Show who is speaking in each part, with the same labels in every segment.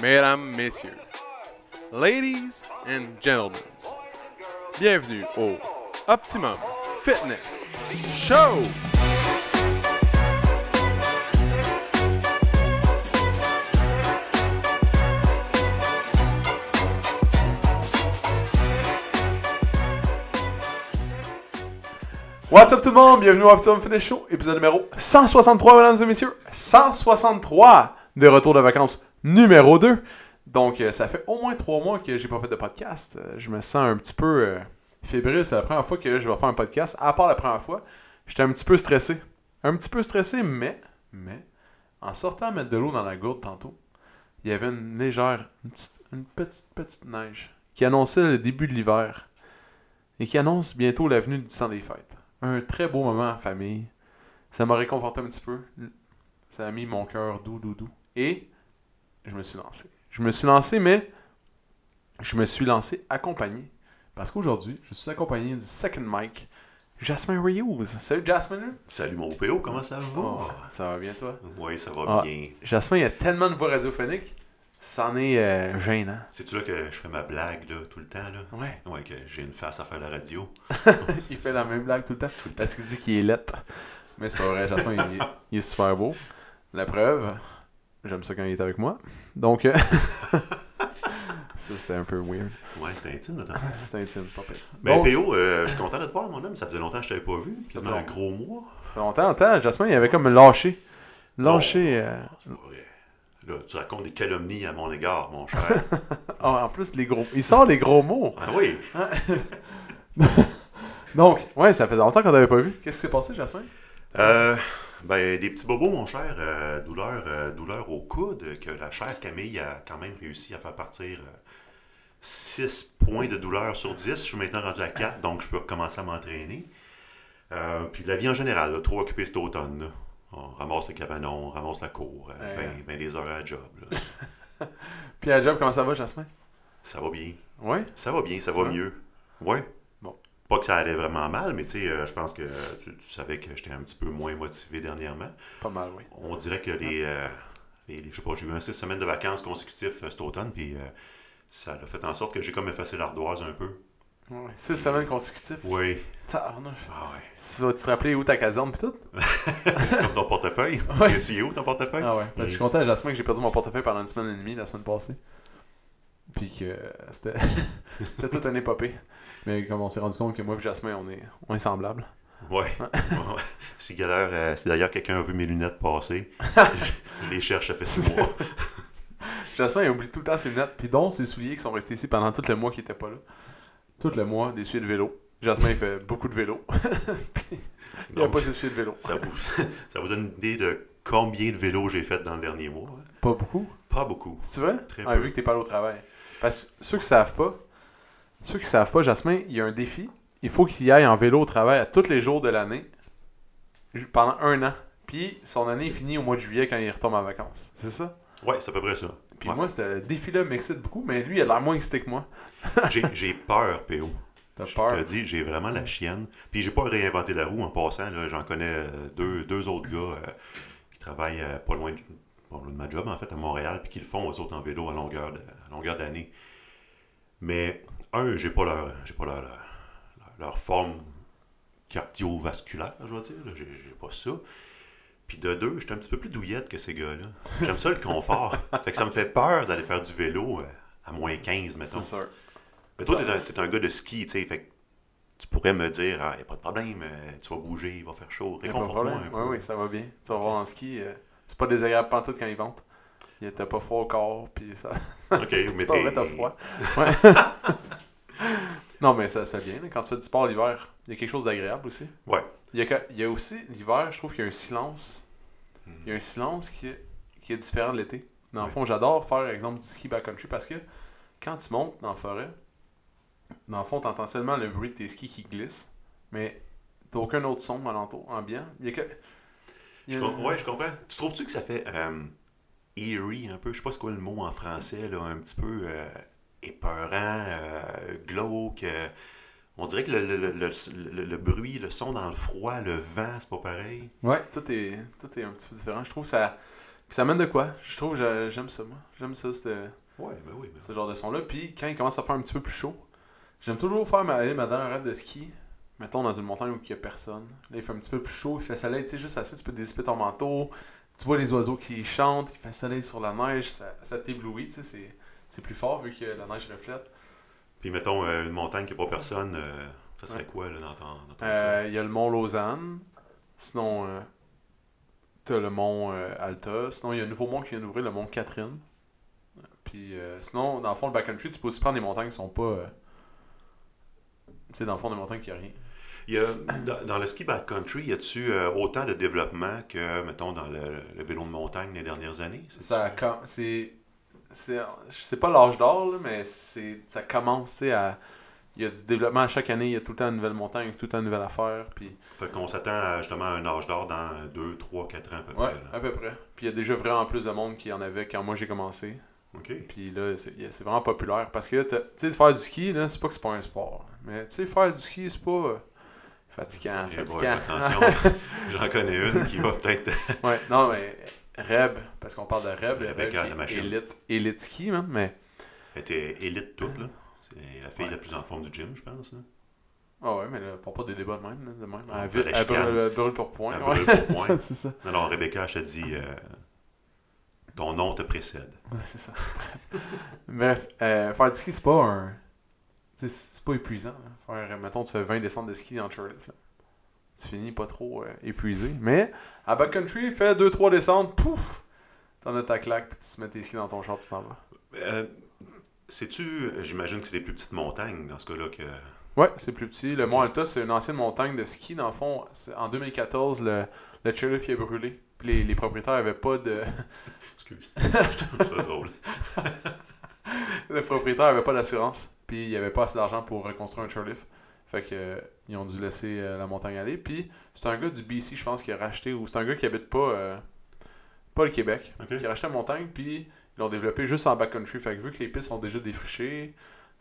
Speaker 1: mesdames, messieurs, ladies and gentlemen, bienvenue au Optimum Fitness Show! What's up tout le monde? Bienvenue au Optimum Fitness Show, épisode numéro 163, mesdames et messieurs. 163 de retour de vacances numéro 2. Donc, euh, ça fait au moins 3 mois que j'ai pas fait de podcast. Euh, je me sens un petit peu euh, fébrile. C'est la première fois que je vais faire un podcast. À part la première fois, j'étais un petit peu stressé. Un petit peu stressé, mais, mais, en sortant mettre de l'eau dans la gourde tantôt, il y avait une légère, une petite, une petite, petite neige qui annonçait le début de l'hiver et qui annonce bientôt la venue du temps des fêtes. Un très beau moment en famille. Ça m'a réconforté un petit peu. Ça a mis mon cœur doux, doux, doux. Et je me suis lancé. Je me suis lancé, mais je me suis lancé accompagné. Parce qu'aujourd'hui, je suis accompagné du second mic, Jasmine Reuse. Salut Jasmine.
Speaker 2: Salut mon PO, comment ça va?
Speaker 1: Oh, ça va bien toi?
Speaker 2: Oui, ça va
Speaker 1: Ah.
Speaker 2: bien.
Speaker 1: Jasmine, il y a tellement de voix radiophoniques, c'en est euh, gênant.
Speaker 2: C'est-tu là que je fais ma blague là, tout le temps? Là?
Speaker 1: Ouais,
Speaker 2: Ouais, que j'ai une face à faire la radio.
Speaker 1: il fait la même blague tout le temps. Parce qu'il dit qu'il est lettre? Mais c'est pas vrai, Jasmine, il est super beau. La preuve, j'aime ça quand il est avec moi. Donc, euh, ça c'était un peu weird.
Speaker 2: Ouais, c'était intime là.
Speaker 1: C'était intime, pas pire. Donc,
Speaker 2: PO, euh, je suis content de te voir mon homme, ça faisait longtemps que je t'avais pas vu, quasiment un gros mois.
Speaker 1: Ça fait longtemps, longtemps. Jasmine, il avait comme lâché. Lâché. euh,
Speaker 2: pas vrai. Là, tu racontes des calomnies à mon égard, mon cher.
Speaker 1: ah, en plus, les gros. Il sort les gros mots.
Speaker 2: ah oui,
Speaker 1: Donc, ouais, ça fait longtemps qu'on n'avait pas vu. Qu'est-ce qui s'est passé, Jasmine?
Speaker 2: Euh, ben, des petits bobos, mon cher. euh, douleur, euh, douleur au coude, que la chère Camille a quand même réussi à faire partir 6 points de douleur sur 10. Je suis maintenant rendu à 4, donc je peux recommencer à m'entraîner. Euh, puis la vie en général, là, trop occupé cet automne. là. On ramasse le cabanon, on ramasse la cour, euh,
Speaker 1: Ouais.
Speaker 2: ben, ben des heures à la job. là.
Speaker 1: Puis à la job, comment ça va, Jasmine?
Speaker 2: Ça va bien.
Speaker 1: Ouais?
Speaker 2: Ça va bien, ça
Speaker 1: Ça
Speaker 2: va
Speaker 1: va?
Speaker 2: mieux. Ouais. Pas que ça allait vraiment mal, mais tu sais, euh, je pense que tu, tu savais que j'étais un petit peu moins motivé dernièrement.
Speaker 1: Pas mal, oui.
Speaker 2: On dirait que les, euh, les, les- je sais pas, j'ai eu un six semaines de vacances consécutives euh, cet automne, puis ça a fait en sorte que j'ai comme effacé l'ardoise un peu.
Speaker 1: Ouais. Six semaines consécutives?
Speaker 2: Oui. Ah ouais.
Speaker 1: Tu vas te rappeler où ta caserne pis tout?
Speaker 2: Comme ton portefeuille.
Speaker 1: Ouais.
Speaker 2: Tu es où ton portefeuille?
Speaker 1: Ah ouais. Ben, Je suis content, Jasmine, que j'ai perdu mon portefeuille pendant une semaine et demie la semaine passée. Puis que c'était c'était toute une épopée. Mais comme on s'est rendu compte que moi et Jasmine, on est, on est semblables.
Speaker 2: Ouais. Si d'ailleurs, euh, si d'ailleurs quelqu'un a vu mes lunettes passer, je, je les cherche, ça fait six mois.
Speaker 1: Jasmine, il oublie tout le temps ses lunettes, puis dont ses souliers qui sont restés ici pendant tout le mois qu'il était pas là. Tout le mois, des souliers de vélo. Jasmine, il fait beaucoup de vélo. Puis, il n'y a
Speaker 2: Donc,
Speaker 1: pas ses souliers de vélo.
Speaker 2: ça vous, ça vous donne une idée de combien de vélos j'ai fait dans le dernier mois. hein?
Speaker 1: Pas beaucoup.
Speaker 2: Pas beaucoup.
Speaker 1: Tu vois?
Speaker 2: Très
Speaker 1: Ah,
Speaker 2: peu.
Speaker 1: vu que t'es pas allé au travail. Parce que ceux qui savent pas, ceux qui savent pas, Jasmin, il y a un défi. Il faut qu'il aille en vélo au travail à tous les jours de l'année pendant un an. Puis son année est finie au mois de juillet quand il retombe en vacances. C'est ça?
Speaker 2: Ouais, c'est à peu près ça.
Speaker 1: Puis
Speaker 2: Ouais.
Speaker 1: moi, ce défi-là m'excite beaucoup, mais lui, il a l'air moins excité que moi.
Speaker 2: J'ai peur, PO.
Speaker 1: T'as
Speaker 2: Je
Speaker 1: peur?
Speaker 2: te dis, j'ai vraiment la chienne. Puis j'ai pas réinventé la roue en passant. J'en connais euh, deux, deux autres gars euh, qui travaillent euh, pas loin de, pas loin de ma job, en fait, à Montréal, puis qui le font, eux autres, en vélo à longueur de- à longueur d'année. Mais, un, j'ai pas leur, j'ai pas leur, leur, leur forme cardiovasculaire, je vais dire. J'ai j'ai pas ça. Puis de deux, j'étais un petit peu plus douillette que ces gars-là. J'aime ça le confort. fait que ça me fait peur d'aller faire du vélo euh, à moins 15, mettons.
Speaker 1: C'est sûr.
Speaker 2: Mais toi, t'es un, t'es un gars de ski, tu sais, fait que tu pourrais me dire, ah, y a pas de problème, euh, tu vas bouger, il va faire chaud, réconforte-moi un peu.
Speaker 1: Oui, oui, ça va bien. Tu vas voir en ski, euh, c'est pas désagréable pantoute quand il vente. Il était pas froid au corps, puis ça.
Speaker 2: Ok, mais
Speaker 1: pas vrai, t'as froid. Ouais. non, mais ça se fait bien. Quand tu fais du sport l'hiver, il y a quelque chose d'agréable aussi.
Speaker 2: Ouais.
Speaker 1: Il y, a, que- il y a aussi, l'hiver, je trouve qu'il y a un silence. Il y a un silence qui est, qui est différent de l'été. Dans le
Speaker 2: Ouais.
Speaker 1: fond, j'adore faire, exemple, du ski backcountry parce que quand tu montes dans la forêt, dans le fond, t'entends seulement le bruit de tes skis qui glissent, mais t'as aucun autre son alentour, ambiant. Il y a que. il y
Speaker 2: Je
Speaker 1: a-
Speaker 2: com- ouais, je comprends. Tu trouves-tu que ça fait euh, eerie un peu, je sais pas c'est quoi le mot en français, là, un petit peu euh, épeurant, euh, glauque. euh, on dirait que le, le, le, le- le- le bruit, le son dans le froid, le vent, c'est pas pareil.
Speaker 1: Ouais, tout est, tout est un petit peu différent. Je trouve ça. Puis ça mène de quoi? Je trouve que j'aime ça, moi. J'aime ça, ce
Speaker 2: Ouais, ben oui. Ben
Speaker 1: ce genre de son-là. Puis quand il commence à faire un petit peu plus chaud, j'aime toujours faire ma, aller ma dernière raide de ski. Mettons dans une montagne où il n'y a personne. Là, il fait un petit peu plus chaud, il fait soleil, tu sais, juste assez, tu peux dissiper ton manteau. Tu vois les oiseaux qui chantent, il fait soleil sur la neige, ça, ça t'éblouit, tu sais, c'est- c'est plus fort vu que la neige reflète.
Speaker 2: Puis mettons euh, une montagne qui n'a pas personne, euh, ça serait
Speaker 1: Ouais.
Speaker 2: quoi là, dans ton, dans ton
Speaker 1: Euh, Il y a le mont Lausanne. Sinon, euh, t'as le mont Alta. Sinon, il y a un nouveau mont qui vient d'ouvrir, le mont Catherine. Puis euh, sinon, dans le fond, le backcountry, tu peux aussi prendre des montagnes qui sont pas. tu sais, dans le fond, des montagnes qui a rien.
Speaker 2: Il y a, dans, dans le ski backcountry, y a-tu autant de développement que, mettons, dans le, le vélo de montagne les dernières années?
Speaker 1: Ça, c'est. C'est pas l'âge d'or, là, mais c'est ça commence, tu sais, à. Il y a du développement à chaque année, il y a tout le temps une nouvelle montagne, tout le temps une nouvelle affaire. Puis,
Speaker 2: Fait qu'on s'attend à, justement à un âge d'or dans 2, 3, 4 ans à peu
Speaker 1: ouais,
Speaker 2: près. là.
Speaker 1: à peu près. Puis il y a déjà vraiment plus de monde qu'il y en avait quand moi j'ai commencé.
Speaker 2: OK.
Speaker 1: Puis là, c'est vraiment populaire. Parce que, tu sais, faire du ski, là, c'est pas que c'est pas un sport. Mais, tu sais, faire du ski, c'est pas euh, fatigant.
Speaker 2: Eh
Speaker 1: fatigant.
Speaker 2: attention, j'en connais une qui va peut-être.
Speaker 1: ouais, non, mais Reb, parce qu'on parle de Reb,
Speaker 2: Rebecca,
Speaker 1: Reb
Speaker 2: la machine.
Speaker 1: élite, élite ski, même, mais.
Speaker 2: Elle était élite toute, là. C'est la fille
Speaker 1: Ouais.
Speaker 2: la plus en forme du gym, je pense. Là.
Speaker 1: Ah ouais, mais là, pour pas des débats de même, de même.
Speaker 2: On
Speaker 1: Elle, elle brûle, elle brûle pour point.
Speaker 2: Elle
Speaker 1: ouais.
Speaker 2: brûle pour point.
Speaker 1: c'est ça.
Speaker 2: Non, non, Rebecca, je te dis, euh, ton nom te précède.
Speaker 1: Ouais, c'est ça. Bref, euh, faire du ski, c'est pas un. C'est pas épuisant. là. Faire, mettons, tu fais 20 descentes de ski en chairlift. Tu finis pas trop euh, épuisé. Mais à backcountry, fais 2-3 descentes, pouf T'en as ta claque, puis tu te mets tes skis dans ton char, puis tu t'en vas.
Speaker 2: Euh, Sais-tu, j'imagine que c'est des plus petites montagnes dans ce cas-là que.
Speaker 1: Ouais, c'est plus petit. Le Mont Alta, c'est une ancienne montagne de ski. Dans le fond, en 2014, le, le chairlift il a brûlé. Puis les, les propriétaires avaient pas de.
Speaker 2: Excuse. je drôle.
Speaker 1: le propriétaire avait pas d'assurance, puis il avait pas assez d'argent pour reconstruire un chairlift. Fait que euh, ils ont dû laisser euh, la montagne aller. Puis c'est un gars du BC, je pense, qui a racheté, ou c'est un gars qui habite pas, euh, pas le Québec, qui a racheté la montagne, puis ils l'ont développé juste en backcountry. Fait que vu que les pistes sont déjà défrichées,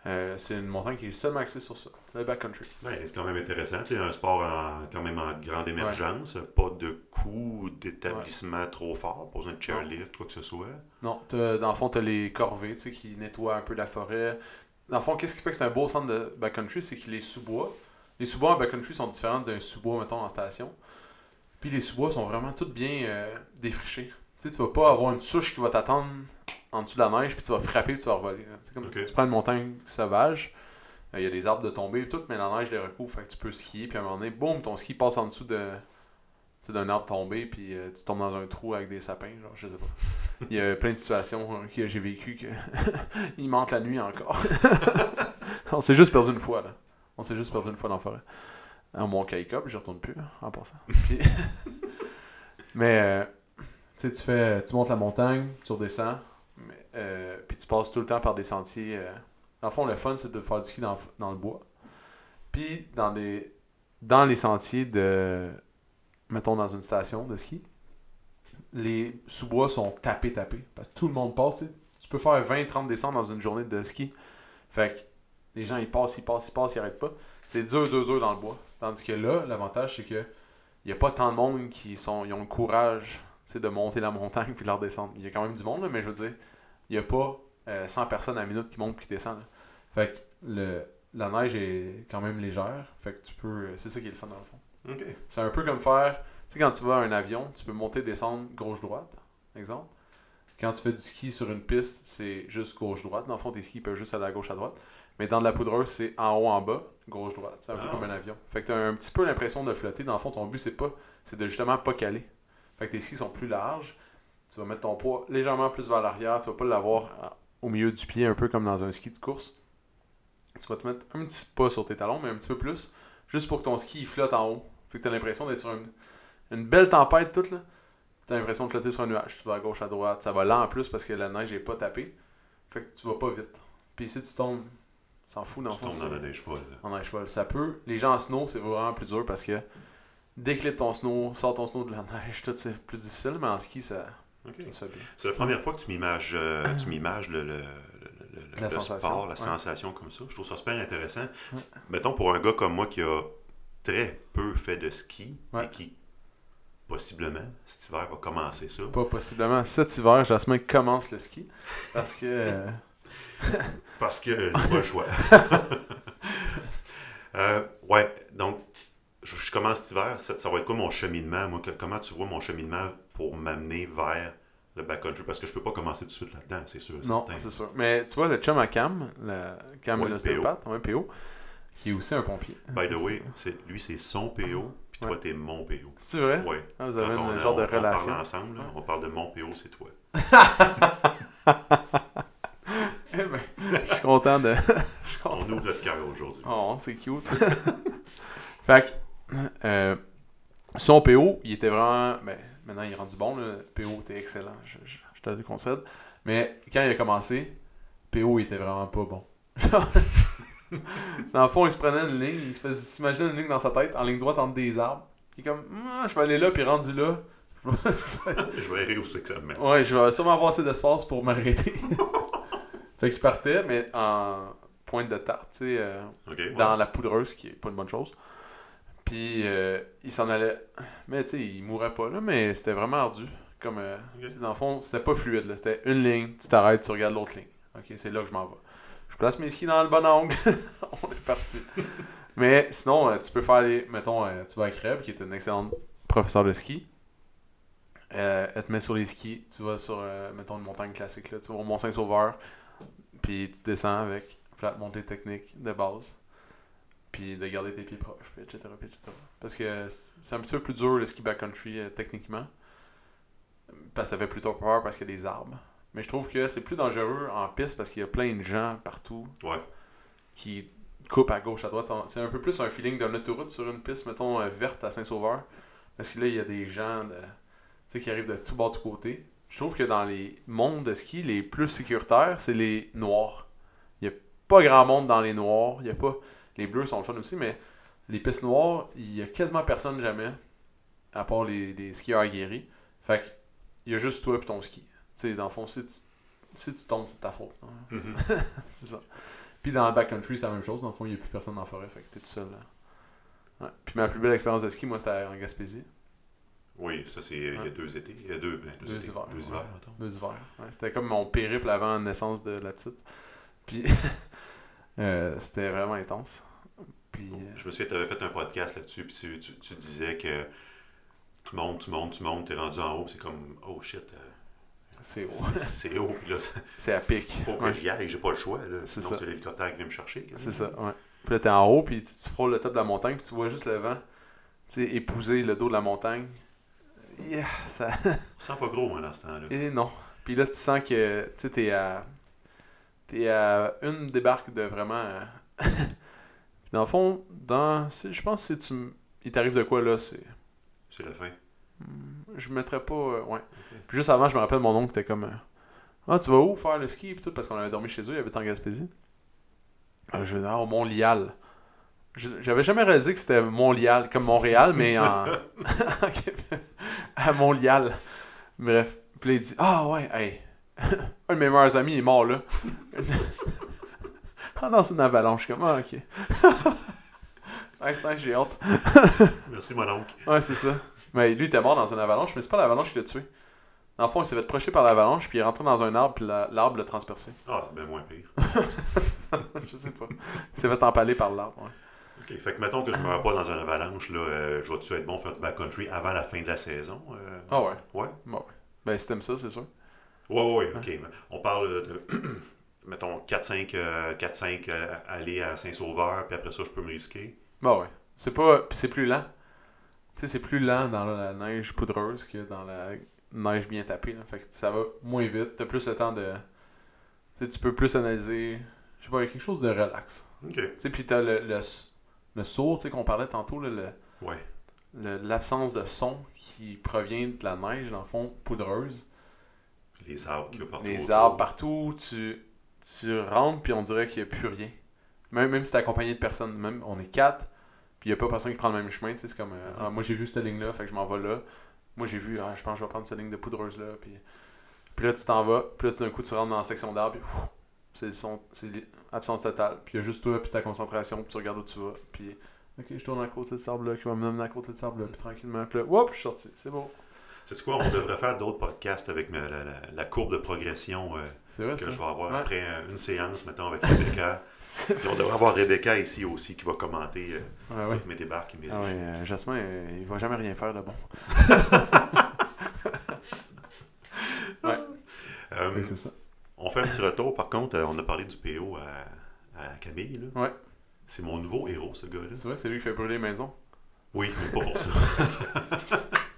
Speaker 1: euh, c'est une montagne qui est seulement axée sur ça, le backcountry.
Speaker 2: Ben, c'est quand même intéressant. Sais, un sport en, quand même en grande émergence, pas de coût d'établissement trop fort, pas besoin de chairlift, quoi que ce soit.
Speaker 1: Non, dans le fond, tu as les corvées tu sais, qui nettoient un peu la forêt. Dans le fond, qu'est-ce qui fait que c'est un beau centre de backcountry? C'est que les sous-bois, les sous-bois en backcountry sont différents d'un sous-bois, mettons, en station. Puis les sous-bois sont vraiment tous bien euh, défrichés. Tu sais, tu vas pas avoir une souche qui va t'attendre en dessous de la neige, puis tu vas frapper, puis tu vas revoler. là. Tu sais, comme tu prends une montagne sauvage, euh, il y a des arbres de tomber et tout, mais la neige les recouvre, fait que tu peux skier, puis à un moment donné, boum, ton ski passe en dessous de d'un arbre tombé, puis euh, tu tombes dans un trou avec des sapins, genre, je sais pas. Il y a plein de situations euh, que j'ai vécues que il manque la nuit encore. On s'est juste perdu une fois, là. On s'est juste perdu une fois dans la forêt. En mon K-Cup, j'y retourne plus, là, en passant. Mais, euh, tu fais, tu montes la montagne, tu redescends, euh, puis tu passes tout le temps par des sentiers. Dans le fond, le fun, c'est de faire du ski dans, le bois. Puis, dans des, dans les sentiers de, mettons, dans une station de ski, les sous-bois sont tapés, tapés. Parce que tout le monde passe. tu peux faire 20-30 descentes dans une journée de ski. Fait que les gens, ils passent, ils passent, ils passent, ils arrêtent pas. C'est dur, dur, dur dans le bois. Tandis que là, l'avantage, c'est que il n'y a pas tant de monde qui sont, ont le courage de monter la montagne puis de la redescendre. Il y a quand même du monde, là, mais je veux dire, il n'y a pas euh, 100 personnes à la minute qui montent puis qui descendent. Fait que le, la neige est quand même légère. Fait que tu peux. C'est ça qui est le fun dans le fond.
Speaker 2: OK.
Speaker 1: C'est un peu comme faire. Tu sais, quand tu vas à un avion, tu peux monter, descendre gauche-droite, exemple. Quand tu fais du ski sur une piste, c'est juste gauche-droite. Dans le fond, tes skis peuvent juste aller à gauche à droite. Mais dans de la poudreuse, c'est en haut, en bas, gauche-droite. C'est un peu
Speaker 2: Ah.
Speaker 1: comme un avion. Fait que tu as un petit peu l'impression de flotter. Dans le fond, ton but, c'est pas. C'est de justement pas caler. Fait que tes skis sont plus larges. Tu vas mettre ton poids légèrement plus vers l'arrière. Tu vas pas l'avoir à- au milieu du pied, un peu comme dans un ski de course. Tu vas te mettre un petit pas sur tes talons, mais un petit peu plus. Juste pour que ton ski il flotte en haut. Fait que tu as l'impression d'être sur une, une belle tempête toute là. Tu as l'impression de flotter sur un nuage. Tu vas à gauche, à droite. Ça va lent en plus parce que la neige n'est pas tapée. Fait que tu vas pas vite. Puis si tu tombes, s'en fout dans le
Speaker 2: Tu tombes dans la neige folle.
Speaker 1: en neige folle. Ça peut. Les gens en snow, c'est vraiment plus dur parce que déclipse ton snow, sors ton snow de la neige, tout c'est plus difficile, mais en ski, ça,
Speaker 2: OK.
Speaker 1: ça.
Speaker 2: C'est la première fois que tu m'images, euh, le, le, le, sport, la
Speaker 1: ouais.
Speaker 2: sensation comme ça. Je trouve ça super intéressant.
Speaker 1: Ouais.
Speaker 2: Mettons pour un gars comme moi qui a très peu fait de ski
Speaker 1: Ouais.
Speaker 2: et qui possiblement, cet hiver va commencer ça.
Speaker 1: Pas possiblement. Cet hiver, Jasmin commence le ski. Parce que. euh,
Speaker 2: Parce que j'ai pas le choix. Euh, ouais, donc, je, je commence cet hiver. Ça, ça va être quoi mon cheminement? Moi, que- comment tu vois mon cheminement pour m'amener vers le backcountry? Parce que je peux pas commencer tout de suite là-dedans, c'est sûr.
Speaker 1: non, c'est sûr. Mais tu vois, le chum à Cam, le Cam
Speaker 2: Ouais,
Speaker 1: l'ostéopathe, ouais, PO, qui est aussi un pompier.
Speaker 2: By the way, lui, c'est son PO, puis toi,
Speaker 1: Ouais.
Speaker 2: t'es mon PO.
Speaker 1: C'est vrai?
Speaker 2: Ouais.
Speaker 1: Ah, vous avez un genre
Speaker 2: on-
Speaker 1: de
Speaker 2: on
Speaker 1: relation.
Speaker 2: parle ensemble, là, on parle de mon PO, c'est toi.
Speaker 1: Eh ben, je suis content de.
Speaker 2: On ouvre notre cœur aujourd'hui.
Speaker 1: Oh, c'est cute. fait que, euh, son PO, il était vraiment. Ben, maintenant, il est rendu bon. Le PO était excellent. Je, je- je te le concède. Mais quand il a commencé, PO, il était vraiment pas bon. dans le fond, il se prenait une ligne, il se s'imaginer une ligne dans sa tête, en ligne droite entre des arbres. Il est comme, Ah, je vais aller là, puis rendu là.
Speaker 2: Je vais rire où c'est que ça me met.
Speaker 1: Ouais, je vais sûrement avoir assez d'espace pour m'arrêter. fait qu'il partait, mais en pointe de tarte, tu sais. euh,
Speaker 2: ouais.
Speaker 1: dans la poudreuse, qui est pas une bonne chose. Puis euh, il s'en allait. Mais tu sais, il mourait pas là, mais c'était vraiment ardu. Comme, euh, dans le fond, c'était pas fluide. là. C'était une ligne, tu t'arrêtes, tu regardes l'autre ligne. Ok, c'est là que je m'en vais. Je place mes skis dans le bon angle. On est parti. mais sinon, euh, tu peux faire les. Mettons, tu vas à Crève, qui est une excellente professeure de ski. Elle te met sur les skis, tu vas sur, mettons, une montagne classique, là, tu vas au Mont-Saint-Sauveur, puis tu descends avec flat montée technique de base, puis de garder tes pieds proches, puis etc., puis etc. Parce que c'est un petit peu plus dur le ski backcountry euh, techniquement, parce que ça fait plutôt peur parce qu'il y a des arbres. Mais je trouve que c'est plus dangereux en piste parce qu'il y a plein de gens partout
Speaker 2: Ouais.
Speaker 1: qui coupent à gauche, à droite. C'est un peu plus un feeling d'une autoroute sur une piste, mettons, euh, verte à Saint-Sauveur. Parce que là, il y a des gens de, tu sais, qui arrivent de tout bord, de tout côté. Je trouve que dans les mondes de ski, les plus sécuritaires, c'est les noirs. Il n'y a pas grand monde dans les noirs. Il y a pas... Les bleus sont le fun aussi, mais les pistes noires, il y a quasiment personne jamais, à part les, les skieurs aguerris. Fait que, il y a juste toi et ton ski. Tu sais, dans le fond, si tu, si tu tombes, c'est de ta faute. hein.
Speaker 2: Mhm.
Speaker 1: c'est ça. Puis dans le backcountry, c'est la même chose. Dans le fond, il n'y a plus personne dans la forêt. Fait que t'es tout seul. Là. Ouais. Puis ma plus belle expérience de ski, moi, c'était en Gaspésie.
Speaker 2: Oui, ça c'est il y a deux étés. Il y a deux, ben, deux,
Speaker 1: Deux
Speaker 2: étés.
Speaker 1: hivers,
Speaker 2: Deux
Speaker 1: ouais.
Speaker 2: hivers.
Speaker 1: Deux hivers. Ouais, c'était comme mon périple avant la naissance de la petite. Puis euh, c'était vraiment intense. Puis euh,
Speaker 2: Je me souviens, tu avais fait un podcast là-dessus, puis tu, tu- tu disais que tu montes, tu montes, tu montes, t'es rendu en haut, c'est comme, oh shit, euh,
Speaker 1: c'est haut.
Speaker 2: c'est haut, puis là,
Speaker 1: c'est à pic.
Speaker 2: faut que
Speaker 1: Ouais,
Speaker 2: j'y aille, j'ai pas le choix, là,
Speaker 1: C'est
Speaker 2: sinon c'est l'hélicoptère qui vient me chercher.
Speaker 1: C'est ça, ouais. Puis là, t'es en haut, puis tu frôles le top de la montagne, puis tu vois juste le vent, tu sais, épouser le dos de la montagne. Yeah, ça...
Speaker 2: Sens pas gros, moi, dans ce temps-là.
Speaker 1: Et non. Puis là, tu sens que tu sais, t'es à. T'es à une débarque de vraiment. euh, Puis dans le fond, dans. Je pense que si tu. m- Il t'arrive de quoi là, c'est.
Speaker 2: C'est la fin?
Speaker 1: Hmm, Je mettrais pas. euh, ouais. Puis juste avant, je me rappelle mon oncle était comme. euh, ah, tu vas où faire le ski? Puis tout, parce qu'on avait dormi chez eux, il avait en Gaspésie. Ah, je vais dire, ah, au Mont-Lial. Je- J'avais jamais réalisé que c'était Mont-Lial, comme Montréal, mais en. à Mont-Lial. Bref. Puis il dit Ah ouais, hey. Un de mes meilleurs amis est mort là. ah non, c'est une avalanche. Comme Ah, ok. ouais, c'est j'ai hâte.
Speaker 2: Merci, mon oncle.
Speaker 1: Ouais, c'est ça. Mais lui, il était mort dans une avalanche, mais c'est pas l'avalanche qui l'a tué. Dans le fond, il s'est fait procher par l'avalanche, puis il est rentré dans un arbre, puis la- l'arbre l'a transpercé.
Speaker 2: Ah, c'est bien moins pire.
Speaker 1: je sais pas. Il s'est fait empaler par l'arbre. ouais.
Speaker 2: OK. Fait que mettons que je meurs pas dans une avalanche, là, euh, je vais-tu être bon faire du backcountry avant la fin de la saison? euh?
Speaker 1: Ah ouais.
Speaker 2: Ouais?
Speaker 1: Bon, ouais. Ben, si t'aimes ça, c'est sûr.
Speaker 2: Ouais, ouais, OK. On parle de, mettons, 4-5 euh, 4-5 euh, aller à Saint-Sauveur, puis après ça, je peux me risquer.
Speaker 1: Bon, ouais. C'est pas. Puis c'est plus lent. Tu sais, c'est plus lent dans la neige poudreuse que dans la neige bien tapée. Là. Fait que ça va moins vite. T'as plus le temps de. Tu sais, tu peux plus analyser. Je sais pas, quelque chose de relax.
Speaker 2: OK.
Speaker 1: Tu sais, puis t'as le, le, le sourd, tu sais, qu'on parlait tantôt, là, le,
Speaker 2: Ouais.
Speaker 1: le- l'absence de son qui provient de la neige, dans le fond, poudreuse.
Speaker 2: Les arbres qu'il y a partout.
Speaker 1: Les
Speaker 2: autour.
Speaker 1: arbres partout, tu, tu rentres, puis on dirait qu'il n'y a plus rien. Même, même si t'es accompagné de personnes, même on est quatre, puis il n'y a pas personne qui prend le même chemin, c'est comme, euh, ah, moi j'ai vu cette ligne-là, fait que je m'en vais là. Moi j'ai vu, ah, je pense que je vais prendre cette ligne de poudreuse-là, puis, puis là tu t'en vas, puis là d'un coup tu rentres dans la section d'arbres, puis c'est son, c'est l'absence totale, puis il y a juste toi, puis ta concentration, puis tu regardes où tu vas, puis Ok, je tourne à côté de cet arbre-là, qui va me mener à côté de cet arbre-là, puis tranquillement. Puis là, hop, je suis sorti. C'est bon.
Speaker 2: C'est quoi, on devrait faire d'autres podcasts avec ma- la, la- la courbe de progression euh,
Speaker 1: vrai,
Speaker 2: que
Speaker 1: ça.
Speaker 2: je vais avoir
Speaker 1: Ouais.
Speaker 2: après euh, une séance, mettons, avec Rebecca. Puis on devrait avoir Rebecca ici aussi qui va commenter euh,
Speaker 1: ouais.
Speaker 2: toutes mes débarques et mes
Speaker 1: Ah euh, Jasmin, euh, il va jamais rien faire de bon.
Speaker 2: Euh,
Speaker 1: Oui, c'est ça.
Speaker 2: on fait un petit retour, par contre, euh, on a parlé du PO à, à Camille. Là.
Speaker 1: Ouais.
Speaker 2: C'est mon nouveau héros, ce gars-là.
Speaker 1: C'est vrai c'est lui qui fait brûler les maisons.
Speaker 2: Oui, mais pas pour ça.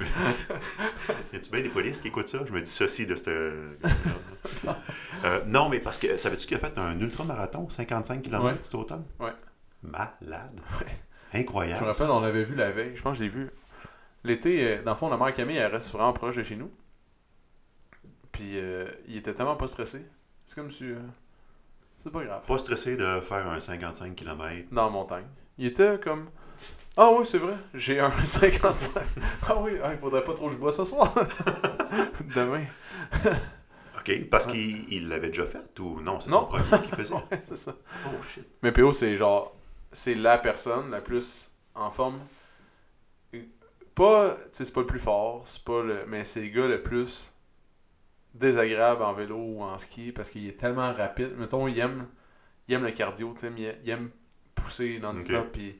Speaker 2: Je y a-tu bien des polices qui écoutent ça? Je me dissocie de cette. Euh, non, mais parce que savais-tu qu'il a fait un ultramarathon, 55 km
Speaker 1: Ouais.
Speaker 2: cet automne?
Speaker 1: Ouais.
Speaker 2: Malade.
Speaker 1: Ouais. Je
Speaker 2: Incroyable.
Speaker 1: me rappelle, on l'avait vu la veille. Je pense que je l'ai vu. L'été, euh, dans le fond, la mère Camille, elle reste vraiment proche de chez nous. Puis, euh, il était tellement pas stressé. C'est comme si. euh, c'est pas grave.
Speaker 2: Pas stressé de faire un 55 km.
Speaker 1: Dans la montagne. Il était comme. Ah oui, c'est vrai, j'ai un 55. ah oui, ah, il faudrait pas trop que je bois ce soir. Demain.
Speaker 2: OK, parce qu'il il l'avait déjà fait ou non? C'est son premier qu'il faisait?
Speaker 1: Ouais, c'est ça.
Speaker 2: Oh shit.
Speaker 1: Mais PO, c'est genre. C'est la personne la plus en forme. Pas. Tu sais, c'est pas le plus fort, c'est pas le. Mais c'est le gars le plus désagréable en vélo ou en ski parce qu'il est tellement rapide. Mettons, il aime, il aime le cardio, tu sais, il aime pousser non-stop.
Speaker 2: Ok.
Speaker 1: Puis.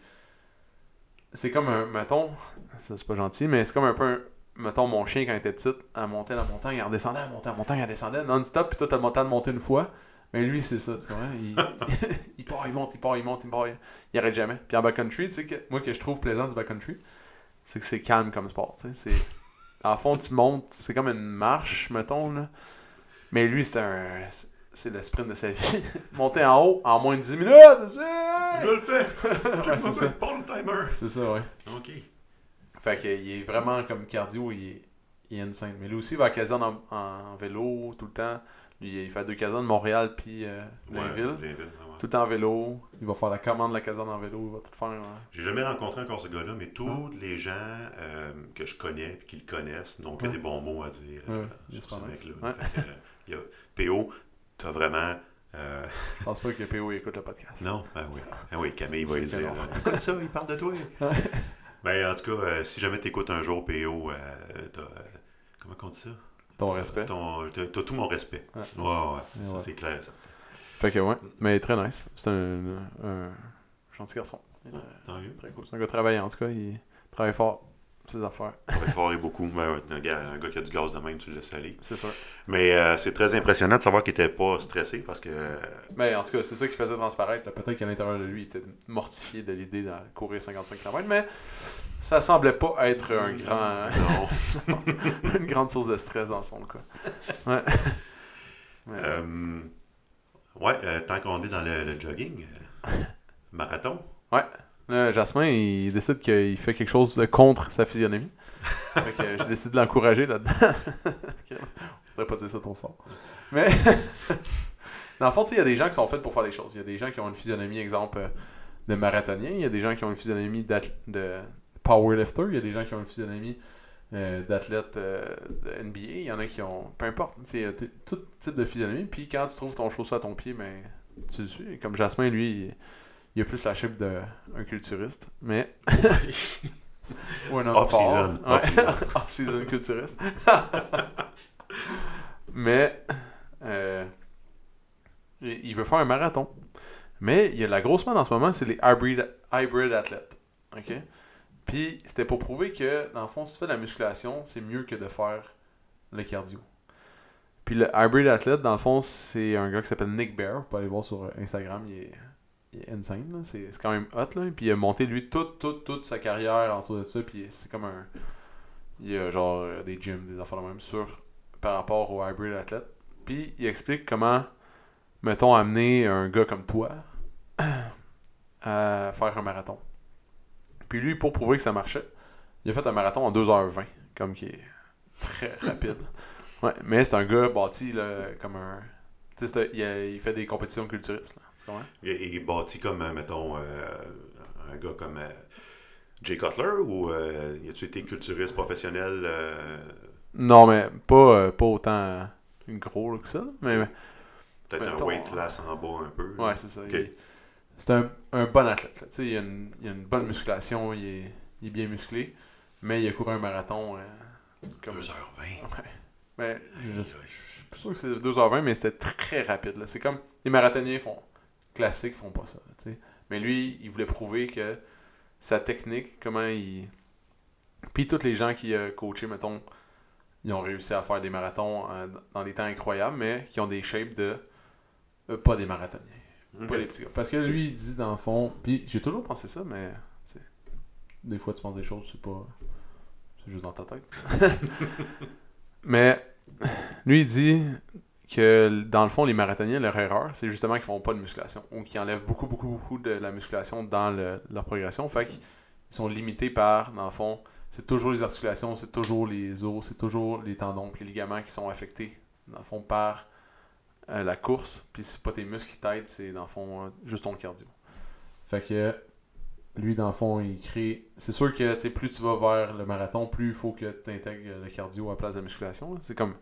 Speaker 1: C'est comme un. Mettons. Ça, c'est pas gentil, mais c'est comme un peu un. Mettons, mon chien, quand il était petit, elle montait la montagne, elle redescendait, elle montait la montagne, elle descendait non-stop, puis toi, t'as le temps de monter une fois. Mais lui, c'est ça, tu comprends? Il, part, il monte, il part, il monte, il part, il, arrête jamais. Puis en backcountry, tu sais, que, moi, que je trouve plaisant du backcountry, c'est que c'est calme comme sport, tu sais. En fond, tu montes, c'est comme une marche, mettons, là. Mais lui, c'est un... C'est le sprint de sa vie. Monter en haut en moins de 10 minutes.
Speaker 2: Je le fais.
Speaker 1: Ouais, c'est ça.
Speaker 2: Pas le timer.
Speaker 1: C'est ça, ouais.
Speaker 2: OK.
Speaker 1: Fait qu'il est vraiment comme cardio, il est, il est insane. Mais lui aussi, il va à caserne en, en vélo tout le temps. Lui, il fait deux casernes, Montréal puis euh, Blainville.
Speaker 2: Ouais, Blainville, ouais.
Speaker 1: Tout le temps en vélo. Il va faire la commande de la caserne en vélo. Il va tout faire. hein.
Speaker 2: J'ai jamais rencontré encore ce gars-là, mais tous les gens euh, que je connais et qui le connaissent n'ont que
Speaker 1: Ouais.
Speaker 2: des bons mots à dire euh, sur ce mec-là.
Speaker 1: Ouais.
Speaker 2: Fait que, il y a PO, t'as vraiment. euh,
Speaker 1: Je pense pas que PO écoute le podcast.
Speaker 2: non, ah oui. Ah oui, Camille va lui dire. euh, Écoute ça, il parle de toi. Ben, en tout cas, euh, si jamais t'écoutes un jour PO, euh, t'as. comment on dit ça?
Speaker 1: Ton respect.
Speaker 2: T'as t'as tout mon respect.
Speaker 1: Ouais.
Speaker 2: Ouais, ouais,
Speaker 1: Et
Speaker 2: ça
Speaker 1: ouais.
Speaker 2: c'est clair. Ça.
Speaker 1: Fait que ouais. Mais très nice. C'est un, un gentil garçon. Il est très,
Speaker 2: tant mieux.
Speaker 1: très cool. C'est un gars travaillant en tout cas. Il travaille fort. Ses affaires.
Speaker 2: On va fort et beaucoup. Ben, ouais, un, gars, un gars qui a du gaz de même, tu le laisses aller.
Speaker 1: C'est sûr.
Speaker 2: Mais euh, c'est très impressionnant de savoir qu'il était pas stressé parce que. euh,
Speaker 1: Mais en tout cas, c'est ça qui faisait transparaître. Peut-être qu'à l'intérieur de lui, il était mortifié de l'idée de courir 55 km. Mais ça semblait pas être un grand,
Speaker 2: Non.
Speaker 1: une grande source de stress dans son cas. Ouais. Mais-
Speaker 2: Euh, ouais, euh, tant qu'on est dans le, le jogging, marathon.
Speaker 1: Là, Jasmin, il décide qu'il fait quelque chose de contre sa physionomie. fait que je décide de l'encourager là-dedans. Je voudrais pas dire ça trop fort. Mais, dans le fond, il y a des gens qui sont faits pour faire les choses. Il y a des gens qui ont une physionomie, exemple, euh, de marathonien. Il y a des gens qui ont une physionomie de powerlifter. Il y a des gens qui ont une physionomie euh, d'athlète euh, de NBA. Il y en a qui ont. Peu importe. tu sais, il y a t- tout type de physionomie. Puis quand tu trouves ton chaussure à ton pied, ben, tu le suis. Comme Jasmin, lui, il, il a plus la shape d'un culturiste. Mais. Ou un homme
Speaker 2: Off-season.
Speaker 1: Ouais.
Speaker 2: off-season.
Speaker 1: Off-season culturiste. Mais euh, il veut faire un marathon. Mais il y a la grosse mode en ce moment, c'est les hybrid, hybrid athlètes. OK? Puis c'était pour prouver que, dans le fond, si tu fais de la musculation, c'est mieux que de faire le cardio. Puis le hybrid athlète, dans le fond, c'est un gars qui s'appelle Nick Bear. Vous pouvez aller voir sur Instagram, il est insane. C'est c'est quand même hot. Là. Puis il a monté, lui, toute, toute, toute sa carrière autour de ça. Puis c'est comme un. Il y a genre euh, des gyms, des affaires de même sur par rapport au hybrid athlète. Puis il explique comment, mettons, amener un gars comme toi à faire un marathon. Puis lui, pour prouver que ça marchait, il a fait un marathon en 2h20, comme qui est très rapide. Ouais, mais c'est un gars bâti là, comme un. Tu sais, il, il fait des compétitions culturistes.
Speaker 2: Il, il est bâti comme, euh, mettons, euh, un gars comme euh, Jay Cutler ou euh, y a-tu été culturiste professionnel euh,
Speaker 1: Non, mais pas, euh, pas autant gros là, que ça. Mais,
Speaker 2: Peut-être un weight class en bas un peu.
Speaker 1: Ouais, c'est ça. C'est un, un bon athlète. là. Tu sais, il, a une, il a une bonne musculation, il est, il est bien musclé, mais il a couru un marathon. euh, comme...
Speaker 2: 2h20.
Speaker 1: Ouais. Mais je, je suis pas sûr que c'est 2h20, mais c'était très rapide. là. C'est comme les marathoniens font classiques font pas ça. là, tu sais. Mais lui, il voulait prouver que sa technique, comment il. Puis tous les gens qui a coaché, mettons, ils ont réussi à faire des marathons euh, dans des temps incroyables, mais qui ont des shapes de. euh, pas des marathoniens. Pas les petits gars. Parce que lui, il dit dans le fond. Puis j'ai toujours pensé ça, mais. Des fois, tu penses des choses, c'est pas. C'est juste dans ta tête. mais. Lui, il dit que dans le fond, les marathoniens, leur erreur, c'est justement qu'ils font pas de musculation. Ou qu'ils enlèvent beaucoup, beaucoup, beaucoup de la musculation dans le- leur progression. Fait qu'ils sont limités par, dans le fond, c'est toujours les articulations, c'est toujours les os, c'est toujours les tendons, les ligaments qui sont affectés, dans le fond, par euh, la course. Puis c'est pas tes muscles qui t'aident, c'est dans le fond euh, juste ton cardio. Fait que lui, dans le fond, il crée. C'est sûr que plus tu vas vers le marathon, plus il faut que tu intègres le cardio à la place de la musculation. C'est comme.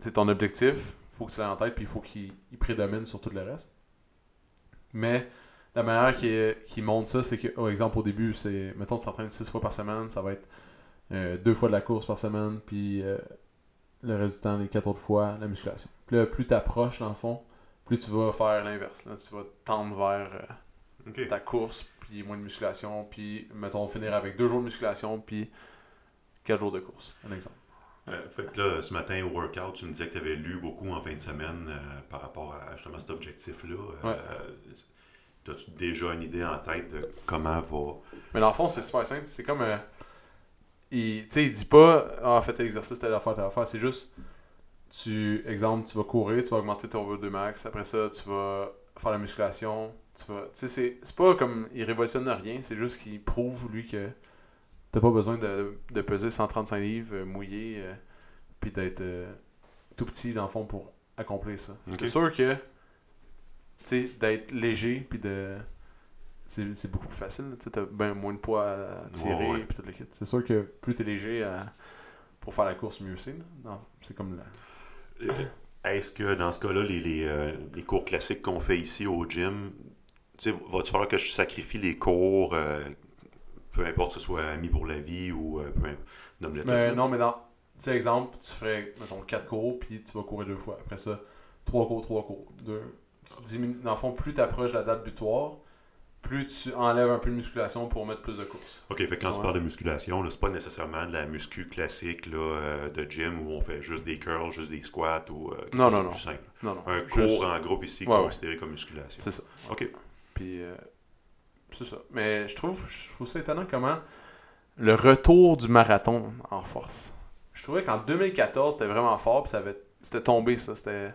Speaker 1: C'est ton objectif, il faut que tu l'aies en tête, puis il faut qu'il il prédomine sur tout le reste. Mais la manière qu'il qu'il montre ça, c'est que, par exemple, au début, c'est. Mettons, tu t'entraînes 6 fois par semaine, ça va être euh, deux fois de la course par semaine, puis euh, le reste du temps, les quatre autres fois, la musculation. Puis là, plus tu approches, dans le fond, plus tu vas faire l'inverse. Là, tu vas tendre vers. euh, ta course, puis moins de musculation, puis mettons finir avec deux jours de musculation, puis quatre jours de course. Un exemple.
Speaker 2: Euh, fait que là, ce matin au workout, tu me disais que tu avais lu beaucoup en fin de semaine euh, par rapport à justement cet objectif-là. Euh, As-tu déjà une idée en tête de comment va?
Speaker 1: Mais dans le fond, c'est super simple. C'est comme. il, tu sais, il dit pas, ah, fais tel exercice, telle affaire, telle affaire. C'est juste, tu, exemple, tu vas courir, tu vas augmenter ton VO2 max. Après ça, tu vas faire la musculation. Tu vas. Tu sais, c'est pas comme. Il révolutionne rien. C'est juste qu'il prouve, lui, que t'as pas besoin de, de peser 135 livres, euh, mouillé, euh, puis d'être euh, tout petit, dans le fond, pour accomplir ça. C'est sûr que. Tu d'être léger, puis de c'est beaucoup plus facile. Tu bien moins de poids à tirer
Speaker 2: Ouais, ouais.
Speaker 1: puis tout le kit. C'est sûr que plus t'es léger à- pour faire la course, mieux c'est. c'est comme la...
Speaker 2: Euh, Est-ce que dans ce cas-là, les, les, euh, les cours classiques qu'on fait ici au gym, tu sais, va-tu falloir que je sacrifie les cours, euh, peu importe que ce soit Amis pour la vie ou euh, peu importe,
Speaker 1: Mais
Speaker 2: là.
Speaker 1: non, mais dans. Tu sais, exemple, tu ferais, mettons, 4 cours, puis tu vas courir deux fois. Après ça, 3 cours, 3 cours. Deux. Tu diminues- Dans le fond, plus tu approches la date butoir, plus tu enlèves un peu de musculation pour mettre plus de courses.
Speaker 2: OK, fait que quand tu parles de musculation, là, c'est pas nécessairement de la muscu classique là, euh, de gym où on fait juste des curls, juste des squats ou euh, quelque
Speaker 1: Non,
Speaker 2: chose
Speaker 1: non,
Speaker 2: de
Speaker 1: non.
Speaker 2: plus simple.
Speaker 1: Non, non.
Speaker 2: Un
Speaker 1: juste-
Speaker 2: cours en groupe ici
Speaker 1: Ouais, ouais.
Speaker 2: considéré comme musculation.
Speaker 1: C'est ça.
Speaker 2: OK.
Speaker 1: Puis, euh, c'est ça. Mais je trouve, je trouve ça étonnant comment le retour du marathon en force. Je trouvais qu'en 2014, c'était vraiment fort, puis ça avait, c'était tombé, ça. C'était,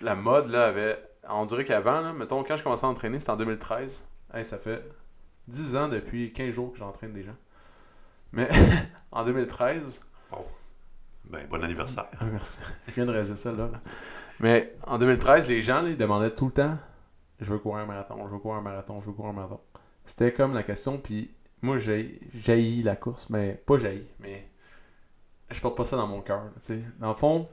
Speaker 1: la mode, là, avait. On dirait qu'avant, là, mettons, quand je commençais à entraîner, c'était en 2013. Hey, ça fait 10 ans depuis 15 jours que j'entraîne déjà. Mais en 2013,
Speaker 2: Ben, bon anniversaire.
Speaker 1: merci. Je viens de réaliser ça là. là. Mais en 2013, les gens, là, ils demandaient tout le temps Je veux courir un marathon, je veux courir un marathon, je veux courir un marathon. C'était comme la question, puis moi, j'ai jailli la course, mais pas jailli, mais je porte pas ça dans mon cœur. tu sais. Dans le fond,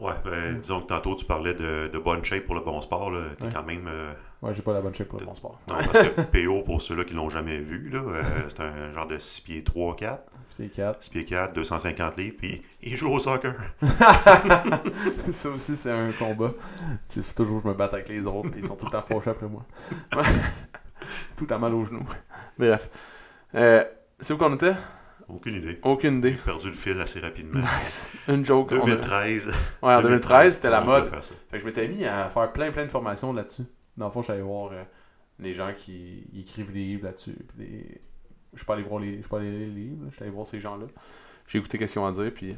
Speaker 2: Ouais, ben, disons que tantôt tu parlais de, de bonne shape pour le bon sport. là. T'es
Speaker 1: Ouais.
Speaker 2: quand même. euh,
Speaker 1: ouais, j'ai pas la bonne shape pour le bon sport.
Speaker 2: non, parce que PO, pour ceux-là qui l'ont jamais vu, là, euh, c'est un genre de 6 pieds 3, 4.
Speaker 1: C'est 4.
Speaker 2: 6 pieds 4, 250 livres, puis il joue au soccer.
Speaker 1: ça aussi, c'est un combat. Faut toujours que je me batte avec les autres, puis ils sont tout le temps fâchés après moi. tout à mal aux genoux. Bref. Euh, c'est où qu'on était?
Speaker 2: Aucune idée.
Speaker 1: Aucune idée.
Speaker 2: J'ai perdu le fil assez rapidement.
Speaker 1: Nice. Une joke. on a-
Speaker 2: 2013.
Speaker 1: Ouais, en 2013, c'était la mode. Fait que je m'étais mis à faire plein plein de formations là-dessus. Dans le fond, je suis allé voir euh, les gens qui écrivent des livres là-dessus. des- Je suis pas allé voir les. Je suis pas allé lire les livres, je suis allé voir ces gens-là. J'ai écouté qu'est-ce qu'ils ont à dire, puis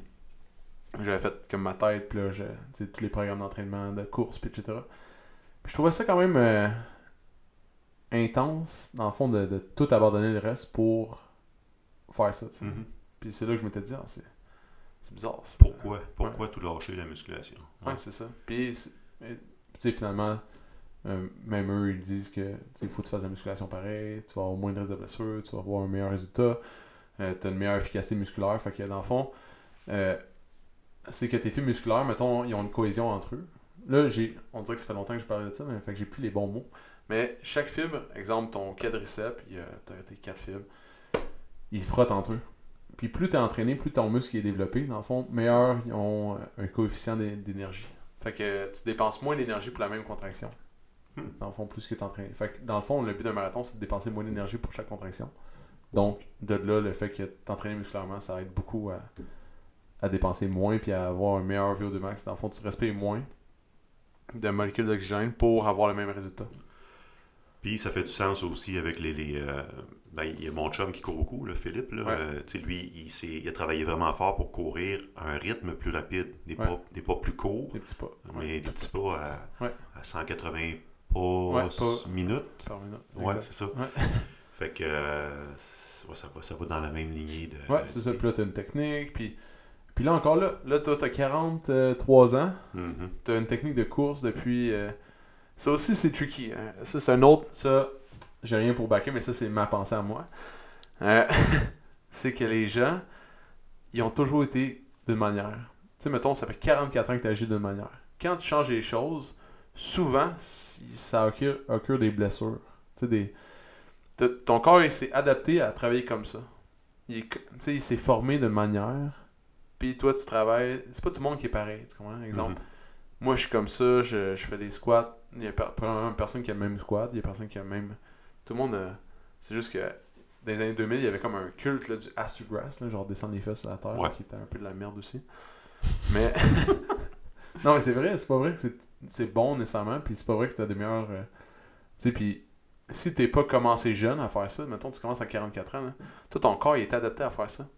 Speaker 1: j'avais fait comme ma tête, puis là, je, tous les programmes d'entraînement, de course, puis etc. Puis je trouvais ça quand même euh, intense, dans le fond, de, de tout abandonner le reste pour faire ça.
Speaker 2: Mhm.
Speaker 1: Puis c'est là que je m'étais dit, ah, c'est c'est bizarre.
Speaker 2: Pourquoi? Pourquoi tout lâcher la musculation?
Speaker 1: Ouais, c'est ça. Puis, tu sais, finalement, euh, même eux, ils disent que tu il faut que tu fasses la musculation pareil, tu vas avoir moins de risque de blessure, tu vas avoir un meilleur résultat, euh, tu as une meilleure efficacité musculaire. Fait que dans le fond, euh, c'est que tes fibres musculaires, mettons, ils ont une cohésion entre eux. Là, j'ai, on dirait que ça fait longtemps que je parlais de ça, mais fait que j'ai plus les bons mots. Mais chaque fibre, exemple, ton quadriceps, euh, t'as tes quatre fibres, ils frottent entre eux. Puis plus t'es entraîné, plus ton muscle est développé. Dans le fond, meilleur ils ont un coefficient d'é- d'énergie. Fait que tu dépenses moins d'énergie pour la même contraction.
Speaker 2: Hmm.
Speaker 1: Dans le fond, plus que t'entraînes. Fait que dans le fond, le but d'un marathon, c'est de dépenser moins d'énergie pour chaque contraction. Donc, de là, le fait que t'entraînes musculairement, ça aide beaucoup à, à dépenser moins puis à avoir un meilleur VO2 max. Dans le fond, tu respires moins de molécules d'oxygène pour avoir le même résultat.
Speaker 2: Puis ça fait du sens aussi avec les. les, euh, ben, il y a mon chum qui court beaucoup, là, Philippe. Là,
Speaker 1: Ouais.
Speaker 2: Euh, tu lui, il, il a travaillé vraiment fort pour courir à un rythme plus rapide. Des,
Speaker 1: Ouais.
Speaker 2: pas, des pas plus courts,
Speaker 1: Des petits pas.
Speaker 2: mais
Speaker 1: Ouais.
Speaker 2: des petits pas à 180 pas
Speaker 1: Ouais,
Speaker 2: minutes.
Speaker 1: Par minute.
Speaker 2: Ouais, c'est ça.
Speaker 1: Ouais.
Speaker 2: Fait que euh, ça, va, ça va dans la même lignée de.
Speaker 1: Ouais, c'est ça. Puis là, t'as une technique. Puis, puis là, encore là, là, toi, t'as 43 ans.
Speaker 2: Mhm.
Speaker 1: T'as une technique de course depuis. euh, Ça aussi, c'est tricky. hein. Ça, c'est un autre. Ça, j'ai rien pour backer, mais ça, c'est ma pensée à moi. Euh, c'est que les gens, ils ont toujours été d'une manière. Tu sais, mettons, ça fait 44 ans que tu agis d'une manière. Quand tu changes les choses, souvent, ça occure, occure des blessures. Tu sais, des. Ton corps, il s'est adapté à travailler comme ça. Il, est co- tu sais, il s'est formé d'une manière. Puis toi, tu travailles. C'est pas tout le monde qui est pareil. Tu comprends? Exemple,
Speaker 2: Mhm.
Speaker 1: moi, je suis comme ça, je, je fais des squats. Il y a probablement personne qui a le même squat, il y a personne qui a le même. Tout le monde. euh, c'est juste que dans les années 2000, il y avait comme un culte là, du ass to grass, là, genre descendre les fesses sur la terre,
Speaker 2: Ouais.
Speaker 1: qui était un peu de la merde aussi. Mais. non, mais c'est vrai, c'est pas vrai que c'est, bon nécessairement, puis c'est pas vrai que t'as des meilleurs. euh, Tu sais, puis si t'es pas commencé jeune à faire ça, mettons, tu commences à 44 ans, là, toi, ton corps, il est adapté à faire ça.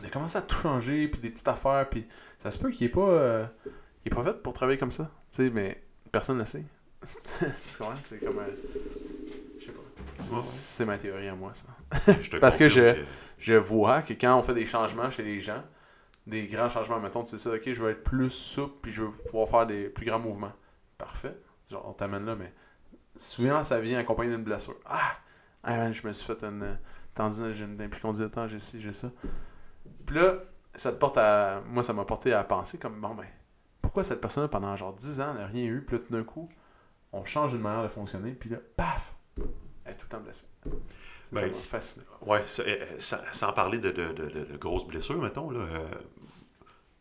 Speaker 1: Il a commencé à tout changer, puis des petites affaires, puis ça se peut qu'il est pas. euh, il est pas fait pour travailler comme ça. Tu sais, mais personne ne le sait. tu comprends? C'est comme. un- Je sais pas. C'est- ma théorie à moi, ça. Parce que je- Je vois que quand on fait des changements chez les gens, des grands changements, mettons, tu sais, ok, je veux être plus souple, puis je veux pouvoir faire des plus grands mouvements. Parfait. Genre, on t'amène là, mais souvent, ça vient accompagné d'une blessure. Ah! Ah, je me suis fait une euh, tendinite, j'ai une implicondylatan, j'ai ci, j'ai ça. Puis là, ça te porte à. Moi, ça m'a porté à penser comme, bon, ben, pourquoi cette personne-là, pendant genre 10 ans, n'a rien eu, puis là, tout d'un coup, on change une manière de fonctionner, puis là, paf! Elle est tout le temps blessée. Ça,
Speaker 2: Ben,
Speaker 1: m'a fasciné.
Speaker 2: Ouais, ça- euh, sans, parler de, de- de- de- de grosses blessures, mettons, là, euh,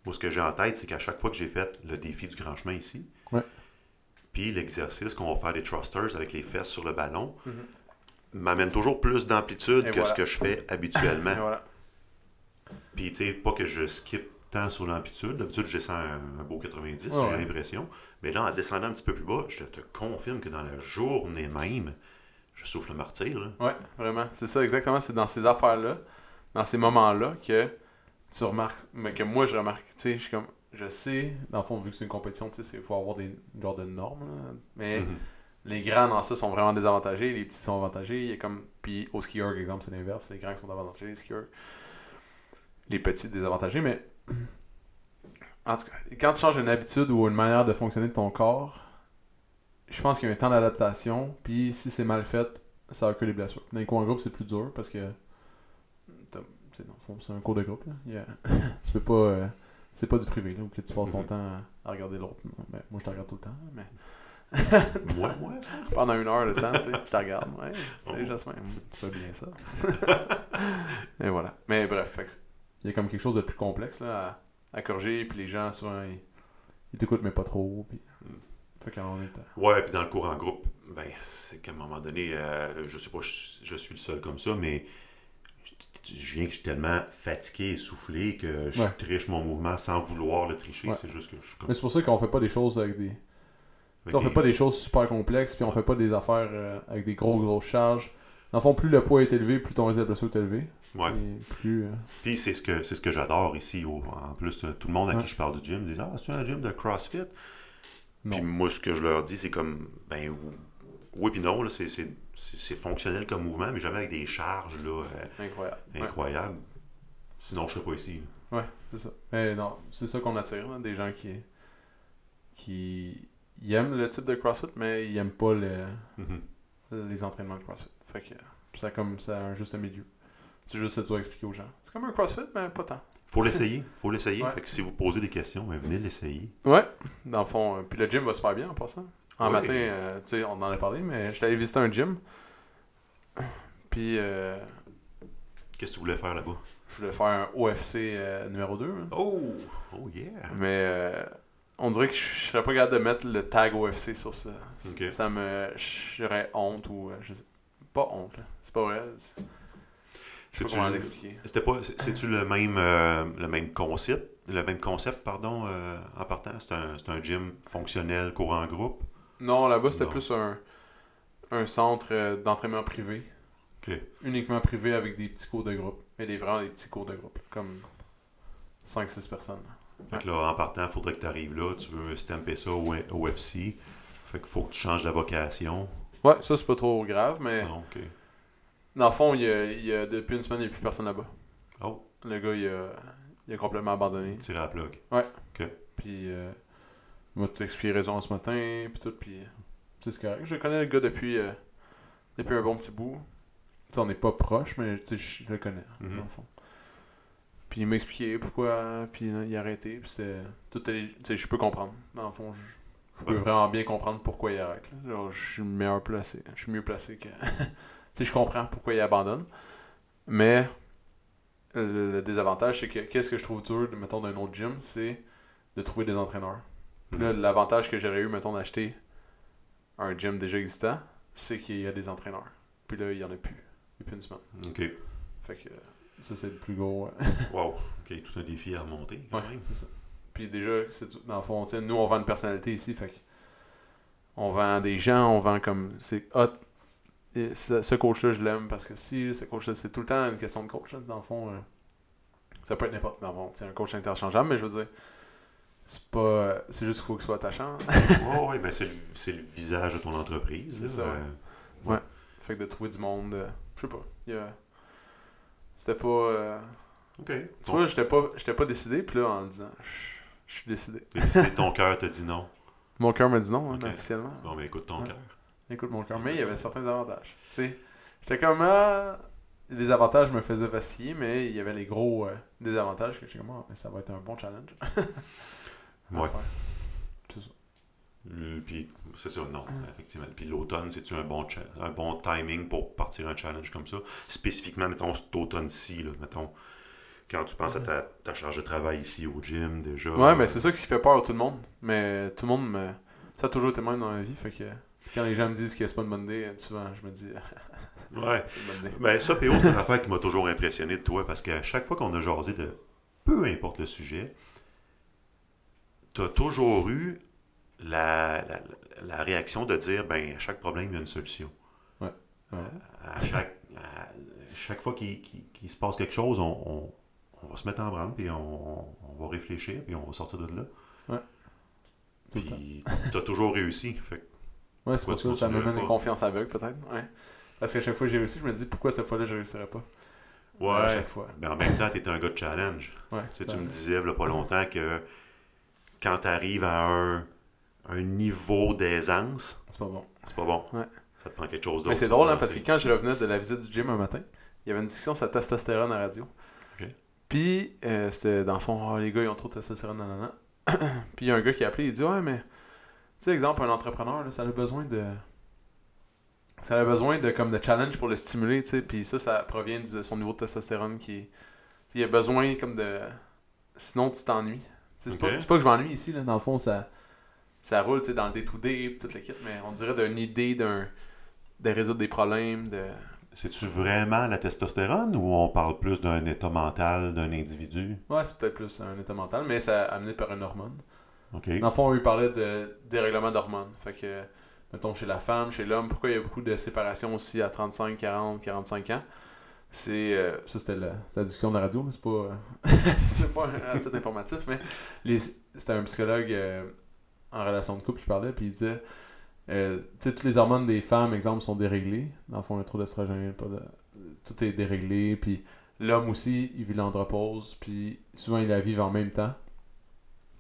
Speaker 2: moi, ce que j'ai en tête, c'est qu'à chaque fois que j'ai fait le défi du grand chemin ici,
Speaker 1: Ouais.
Speaker 2: puis l'exercice qu'on va faire des thrusters avec les fesses sur le ballon,
Speaker 1: Mhm.
Speaker 2: m'amène toujours plus d'amplitude que
Speaker 1: voilà.
Speaker 2: ce que je fais habituellement.
Speaker 1: Voilà.
Speaker 2: Puis, tu sais, pas que je skip tant sur l'amplitude. D'habitude, je descends un, un beau 90,
Speaker 1: Ouais,
Speaker 2: j'ai
Speaker 1: ouais.
Speaker 2: l'impression. Mais là, en descendant un petit peu plus bas, je te confirme que dans la journée même, je souffle le martyr. là.
Speaker 1: Ouais, vraiment. C'est ça, exactement. C'est dans ces affaires-là, dans ces moments-là, que tu remarques, mais que moi je remarque. Tu sais, je suis comme, je sais, dans le fond, vu que c'est une compétition, tu sais, il faut avoir des genres de normes, là. mais
Speaker 2: Mhm.
Speaker 1: les grands dans ça sont vraiment désavantagés, les petits sont avantagés. Il y a comme, puis au skieur, exemple, c'est l'inverse. Les grands qui sont avantagés, les skieurs. Les petits désavantagés, mais en tout cas, quand tu changes une habitude ou une manière de fonctionner de ton corps, je pense qu'il y a un temps d'adaptation, puis si c'est mal fait, ça occure des blessures. Dans les cours en groupe, c'est plus dur parce que tu sais, c'est un cours de groupe. Là. Tu peux pas. euh, c'est pas du privé là, où que tu passes ton
Speaker 2: Mhm.
Speaker 1: temps à, regarder l'autre. Ben, moi, je te regarde tout le temps, mais
Speaker 2: Moi, moi, ça?
Speaker 1: pendant une heure de temps, tu sais, je te regarde. Ouais, salut
Speaker 2: Oh.
Speaker 1: Jasmin, tu fais bien ça. Et voilà. Mais bref, que il y a comme quelque chose de plus complexe là, à, à corriger, puis les gens, souvent, ils, ils t'écoutent, mais pas trop. Puis...
Speaker 2: Mm.
Speaker 1: Fait qu'on est.
Speaker 2: Ouais, puis dans le cours en groupe, ben, c'est qu'à un moment donné, euh, je sais pas, je, je suis le seul comme ça, mais je, je viens que je suis tellement fatigué, essoufflé, que je
Speaker 1: Ouais.
Speaker 2: triche mon mouvement sans vouloir le tricher.
Speaker 1: Ouais.
Speaker 2: C'est juste que je suis comme.
Speaker 1: Mais c'est pour ça qu'on fait pas des choses avec des. On fait pas des choses super complexes, puis on fait pas des affaires euh, avec des gros grosses charges. Dans le fond, plus le poids est élevé, plus ton risque de blessure est élevé.
Speaker 2: Ouais.
Speaker 1: Et plus. euh,
Speaker 2: Puis c'est ce que c'est ce que j'adore ici. en plus, tout le monde à
Speaker 1: Ouais.
Speaker 2: qui je parle du gym dit Ah, c'est un gym de CrossFit? Puis moi, ce que je leur dis, c'est comme ben ou- oui puis non, là, c'est, fonctionnel comme mouvement, mais jamais avec des charges là, euh,
Speaker 1: incroyable. Ouais.
Speaker 2: incroyables. Sinon, je serais pas ici. là.
Speaker 1: Ouais, c'est ça. Mais non, c'est ça qu'on attire, là, des gens qui. qui. ils aiment le type de CrossFit, mais ils aiment pas le,
Speaker 2: Mhm.
Speaker 1: les entraînements de CrossFit. Fait que ça comme ça un juste milieu. C'est juste ça que tu dois expliquer aux gens. C'est comme un CrossFit, mais pas tant.
Speaker 2: Faut l'essayer. Faut l'essayer.
Speaker 1: Ouais.
Speaker 2: Fait que si vous posez des questions, ben, venez l'essayer.
Speaker 1: Ouais, dans le fond. euh, puis le gym va super bien en passant. En matin, euh, tu sais, on en a parlé, mais j'étais allé visiter un gym. Puis, euh,
Speaker 2: Qu'est-ce que tu voulais faire là-bas?
Speaker 1: je voulais faire un OFC euh, numéro 2. hein.
Speaker 2: Oh! Oh yeah!
Speaker 1: Mais euh, on dirait que je serais pas capable de mettre le tag OFC sur ça. Ça me. J'aurais honte ou. Je sais pas honte, là. C'est pas vrai. c'est- Je sais pas
Speaker 2: C'est-tu c'était pas, c'est- c'est-tu le même, euh, le même concept? Le même concept, pardon, euh, en partant? C'est un, c'est un gym fonctionnel, courant en groupe?
Speaker 1: Non, là-bas, c'était
Speaker 2: Non.
Speaker 1: plus un, un centre euh, d'entraînement privé.
Speaker 2: Ok.
Speaker 1: Uniquement privé avec des petits cours de groupe. Mais des, vraiment des petits cours de groupe. Comme 5-6 personnes.
Speaker 2: Fait que là, en partant, il faudrait que tu arrives là, tu veux stamper ça au OFC. Fait qu'il faut que tu changes la vocation.
Speaker 1: Ouais, ça, c'est pas trop grave, mais
Speaker 2: Non.
Speaker 1: Dans le fond, il y a, il y a- depuis une semaine, il n'y a plus personne là-bas.
Speaker 2: Oh,
Speaker 1: Le gars, il a, il a complètement abandonné.
Speaker 2: tirer à la plug.
Speaker 1: Puis, euh, il m'a tout expliqué raison ce matin, puis tout, puis sais, c'est correct. Je connais le gars depuis, euh, depuis un bon petit bout. Tu sais, on n'est pas proche, mais tu sais, je je le connais,
Speaker 2: Mhm.
Speaker 1: dans le fond. Puis il m'a expliqué pourquoi, puis là, il a arrêté, puis c'était... Tout est- tu sais, je peux comprendre. Dans le fond, je, je peux
Speaker 2: Ouais.
Speaker 1: vraiment bien comprendre pourquoi il arrête. là. Genre, je suis meilleur placé. Je suis mieux placé que... sais, je comprends pourquoi il abandonne. Mais le, le désavantage, c'est que qu'est-ce que je trouve dur, mettons, d'un autre gym, c'est de trouver des entraîneurs. Puis là,
Speaker 2: Mhm.
Speaker 1: l'avantage que j'aurais eu, mettons, d'acheter un gym déjà existant, c'est qu'il y a des entraîneurs. Puis là, il y en a plus. Depuis une semaine.
Speaker 2: Ok.
Speaker 1: Fait que ça, c'est le plus gros. euh,
Speaker 2: Wow. Ok, tout un défi à remonter. Quand
Speaker 1: Ouais,
Speaker 2: même.
Speaker 1: c'est ça. Puis déjà, c'est dans le fond, nous, on vend une personnalité ici, fait que on vend des gens, on vend comme. C'est hot. Et ce, ce coach-là, je l'aime parce que si ce coach-là, c'est tout le temps une question de coach, là, dans le fond. euh, ça peut être n'importe dans le fond, sais, un coach interchangeable, mais je veux dire, c'est pas. euh, C'est juste qu'il faut qu'il soit attachant.
Speaker 2: Ouais, ouais, ben c'est le, c'est le visage de ton entreprise.
Speaker 1: C'est ça, ouais.
Speaker 2: Euh,
Speaker 1: fait que de trouver du monde, euh, je sais pas. C'était pas. euh,
Speaker 2: ok.
Speaker 1: Tu vois, j'étais pas, pas décidé, puis là, en le disant, je suis décidé.
Speaker 2: décidé, ton cœur te dit non.
Speaker 1: Mon cœur m'a dit non, hein, officiellement.
Speaker 2: Bon, ben écoute ton
Speaker 1: Ouais.
Speaker 2: cœur.
Speaker 1: Écoute mon cœur, mais il y avait certains avantages. Tu sais, j'étais comme ah, les avantages me faisaient vaciller, mais il y avait les gros euh, désavantages que j'étais comme ah, mais ça va être un bon challenge.
Speaker 2: Ouais.
Speaker 1: C'est ça.
Speaker 2: Euh, Puis c'est ça, non, effectivement. Puis l'automne, c'est-tu un bon, un bon timing pour partir un challenge comme ça? Spécifiquement, mettons, cet automne-ci, là, mettons, quand tu penses à ta, ta charge de travail ici au gym, déjà.
Speaker 1: Ouais, mais c'est ça qui fait peur à tout le monde. Mais tout le monde me. Ça a toujours été même dans la vie. Fait que quand les gens me disent que c'est pas bonne idée, souvent je me dis
Speaker 2: Ouais.
Speaker 1: c'est.
Speaker 2: Ben ça, PO, c'est une affaire qui m'a toujours impressionné de toi, parce qu'à chaque fois qu'on a jasé de peu importe le sujet, t'as toujours eu la, la, la réaction de dire, ben, à chaque problème, il y a une solution.
Speaker 1: Ouais.
Speaker 2: À chaque, à chaque fois qu'il se passe quelque chose, on, on- on va se mettre en branle, puis on, on va réfléchir, puis on va sortir de là.
Speaker 1: Temps.
Speaker 2: Puis t'as toujours réussi. Fait
Speaker 1: Ouais, c'est pour
Speaker 2: tu
Speaker 1: ça que ça me donne une confiance aveugle, peut-être. Ouais. Parce qu'à chaque fois que j'ai réussi, je me dis pourquoi cette fois-là je réussirais pas? À
Speaker 2: ouais.
Speaker 1: chaque fois.
Speaker 2: Ben, en même temps, t'es un gars de challenge.
Speaker 1: Ouais.
Speaker 2: Tu, sais, tu me disais, il pas longtemps, que quand tu arrives à un, un niveau d'aisance,
Speaker 1: C'est pas bon.
Speaker 2: c'est pas bon.
Speaker 1: Ouais.
Speaker 2: Ça te prend quelque chose d'autre.
Speaker 1: Mais c'est drôle, hein, parce que quand je revenais de la visite du gym un matin, il y avait une discussion sur la testostérone à radio.
Speaker 2: Ok.
Speaker 1: Puis, euh, c'était dans le fond, Ah, les gars, ils ont trop de testostérone, nanana. Puis, il y a un gars qui a appelé, il dit Ouais, mais, tu sais, exemple, un entrepreneur, là, ça a besoin de. Ça a besoin de, comme, de challenge pour le stimuler, tu sais. Puis, ça, ça provient de son niveau de testostérone qui est. Il a besoin, comme, de. Sinon, tu t'ennuies. C'est
Speaker 2: Ok.
Speaker 1: pas, pas que je m'ennuie ici, là. Dans le fond, ça. Ça roule, tu sais, dans le day-to-day, toute l'équipe, mais on dirait d'une idée d'un. de résoudre des problèmes, de.
Speaker 2: C'est-tu vraiment la testostérone ou on parle plus d'un état mental d'un individu?
Speaker 1: Ouais, c'est peut-être plus un état mental, mais ça amené par une hormone. Dans le fond, eux, ils parlaient de dérèglement d'hormones. Fait que, mettons, chez la femme, chez l'homme, pourquoi il y a beaucoup de séparations aussi à 35, 40, 45 ans? C'est. euh, ça, c'était la, discussion de la radio, mais c'est pas. euh, c'est pas un titre informatif, mais c'était un psychologue euh, en relation de couple qui parlait, puis il disait. tu sais, toutes les hormones des femmes, exemple, sont déréglées. Dans le fond, il y a trop d'estrogène, de... tout est déréglé. Puis l'homme aussi, il vit l'andropause, puis souvent, il la vit en même temps.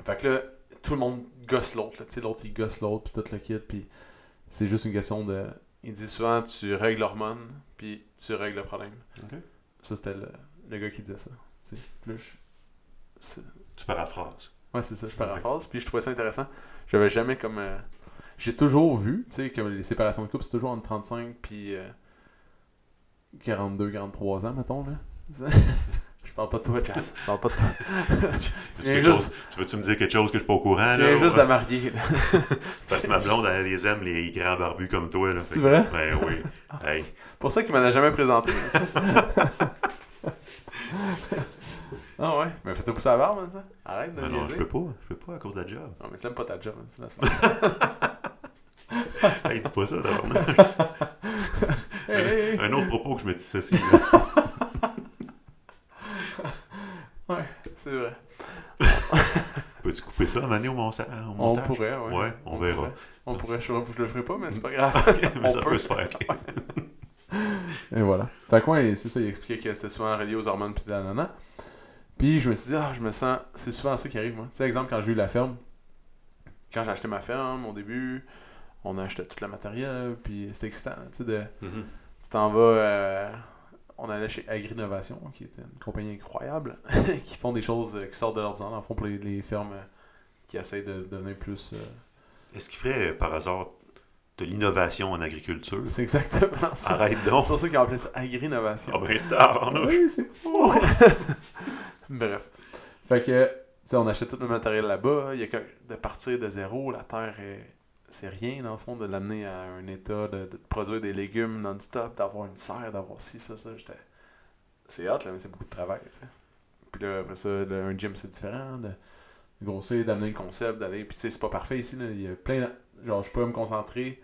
Speaker 1: Fait que là, tout le monde gosse l'autre. là. Tu sais, l'autre, il gosse l'autre, puis tout le kit. Puis c'est juste une question de. Il dit souvent, tu règles l'hormone, puis tu règles le problème. Ça, c'était le, le gars qui disait ça. Tu je-
Speaker 2: paraphrases.
Speaker 1: Ouais, c'est ça, je paraphrase. Puis je trouvais ça intéressant. J'avais jamais comme. euh, j'ai toujours vu, tu sais, que les séparations de couple, c'est toujours entre 35 puis euh, 42, 43 ans, mettons, là. Je parle pas de toi, Jazz. Je parle pas de toi.
Speaker 2: Tu,
Speaker 1: Tu
Speaker 2: veux
Speaker 1: juste-
Speaker 2: tu veux-tu me dire quelque chose que je suis pas au courant?
Speaker 1: tu
Speaker 2: là,
Speaker 1: viens juste
Speaker 2: ou-
Speaker 1: de la marier.
Speaker 2: Parce que ma blonde, elle les aime, les grands barbus comme toi. là.
Speaker 1: C'est vrai?
Speaker 2: Ben oui. Hey.
Speaker 1: C'est pour ça qu'il m'en a jamais présenté. ah ouais? Mais fais-toi pousser la barbe, hein, ça. Arrête de
Speaker 2: Ben non, je peux pas. Je peux pas à cause de la job.
Speaker 1: Non, mais c'est même pas ta job, hein, c'est la semaine.
Speaker 2: Hey, dis pas ça, d'abord.
Speaker 1: Hey, hey, hey.
Speaker 2: Un autre propos que je me dissocie. là.
Speaker 1: Ouais, c'est vrai.
Speaker 2: Peux-tu couper ça, Mané, au montage?
Speaker 1: On pourrait, ouais.
Speaker 2: Ouais, on verra.
Speaker 1: pourrait. On pourrait, je, je le ferai pas, mais c'est pas grave.
Speaker 2: Mais
Speaker 1: On
Speaker 2: ça
Speaker 1: peut.
Speaker 2: peut se faire.
Speaker 1: Et voilà. Fait que ouais, c'est ça, il expliquait que c'était souvent relié aux hormones puis de la nana. Puis je me suis dit, ah, je me sens. C'est souvent ça qui arrive, moi. Tu sais, exemple, quand j'ai eu la ferme, quand j'ai acheté ma ferme au début, on a acheté tout le matériel, puis c'était excitant, tu sais, de.
Speaker 2: Mhm.
Speaker 1: Tu t'en vas. euh, on allait chez Agrinovation, qui était une compagnie incroyable, qui font des choses euh, qui sortent de l'ordinaire, dans le fond, pour les, les fermes euh, qui essayent de devenir plus. euh,
Speaker 2: Est-ce qu'il ferait, euh, par hasard, de l'innovation en agriculture?
Speaker 1: C'est exactement ça.
Speaker 2: Arrête
Speaker 1: C'est
Speaker 2: donc.
Speaker 1: pour ça qu'ils appelé ça Agrinovation.
Speaker 2: Ah ben, tabarnouche.
Speaker 1: Oui, c'est fou. Bref. Fait que, tu sais, on achète tout le matériel là-bas. Il y a que de partir de zéro, la terre est. C'est rien, dans le fond, de l'amener à un état de, de produire des légumes non-stop, d'avoir une serre, d'avoir ci, ça, ça. J'étais. C'est hot, là, mais c'est beaucoup de travail, tu sais. Puis là, après ça, le- un gym, c'est différent. De, de grossir, d'amener le concept, d'aller. Puis tu sais, c'est pas parfait ici, là. Il y a plein. de- Genre, je peux me concentrer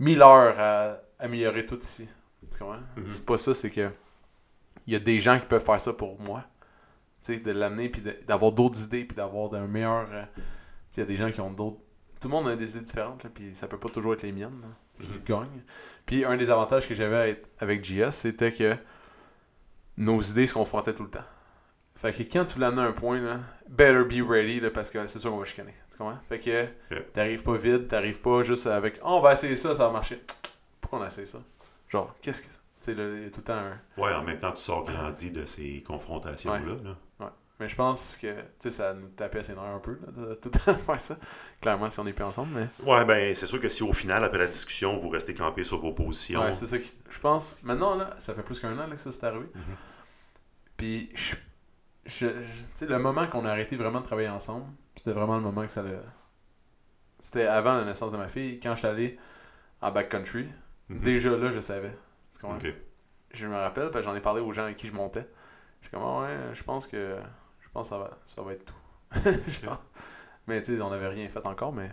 Speaker 1: 1000 heures à améliorer tout ici. Tu comprends?
Speaker 2: Mhm.
Speaker 1: C'est pas ça, c'est que. Il y a des gens qui peuvent faire ça pour moi. Tu sais, de l'amener, puis de- d'avoir d'autres idées, puis d'avoir un meilleur. euh, tu sais, il y a des gens qui ont d'autres. Tout le monde a des idées différentes, là, puis ça peut pas toujours être les miennes. là. C'est qui
Speaker 2: Mhm.
Speaker 1: gagne. Puis un des avantages que j'avais avec JS, c'était que nos idées se confrontaient tout le temps. Fait que quand tu voulais amener un point, là, better be ready, là, parce que c'est sûr qu'on va chicaner. Tu comprends? Fait que t'arrives pas vide, t'arrives pas juste avec oh, on va essayer ça, ça va marcher. Pourquoi on essaie ça? Genre, qu'est-ce que c'est? Tu sais, là, il y a tout le temps un.
Speaker 2: Ouais, en même temps, tu sors grandi de ces confrontations-là. là.
Speaker 1: Mais je pense que, tu sais, ça nous tapait ses nerfs un peu, là, de tout le temps faire ça. Clairement, si on n'est plus ensemble, mais.
Speaker 2: Ouais, ben, c'est sûr que si au final, après la discussion, vous restez campé sur vos positions.
Speaker 1: Ouais, c'est ça qui. Je pense. Maintenant, là, ça fait plus qu'un an là, que ça s'est arrivé.
Speaker 2: Mhm.
Speaker 1: Puis, je, je- le moment qu'on a arrêté vraiment de travailler ensemble, c'était vraiment le moment que ça l'a. C'était avant la naissance de ma fille, quand je suis allé en backcountry.
Speaker 2: Mhm.
Speaker 1: Déjà là, je savais. Tu comprends? Je me rappelle, parce que j'en ai parlé aux gens avec qui je montais. Je suis comme, Ah ouais, je pense que. Je pense que ça va, ça va être tout. Mais tu sais, on n'avait rien fait encore, mais.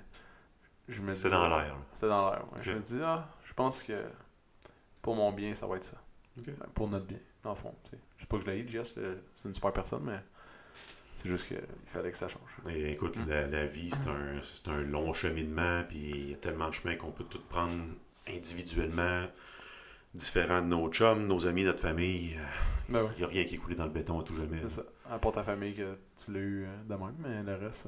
Speaker 1: Je me
Speaker 2: C'est
Speaker 1: dis-
Speaker 2: dans l'air. là.
Speaker 1: c'était dans l'air. ouais. Je me dis, ah, je pense que pour mon bien, ça va être ça. Ben, Pour notre bien, dans le fond. tu sais. Je sais pas que je l'ai Jess, c'est c'est une super personne, mais c'est juste qu'il fallait que ça change.
Speaker 2: Et écoute,
Speaker 1: Mm.
Speaker 2: la, la vie, c'est un, c'est un long cheminement, puis il y a tellement de chemins qu'on peut tout prendre individuellement, différents de nos chums, nos amis, notre famille.
Speaker 1: Ben
Speaker 2: Il n'y a rien qui est coulé dans le béton à tout jamais.
Speaker 1: c'est ça. À part ta famille que tu l'as eu euh, de même, mais le reste.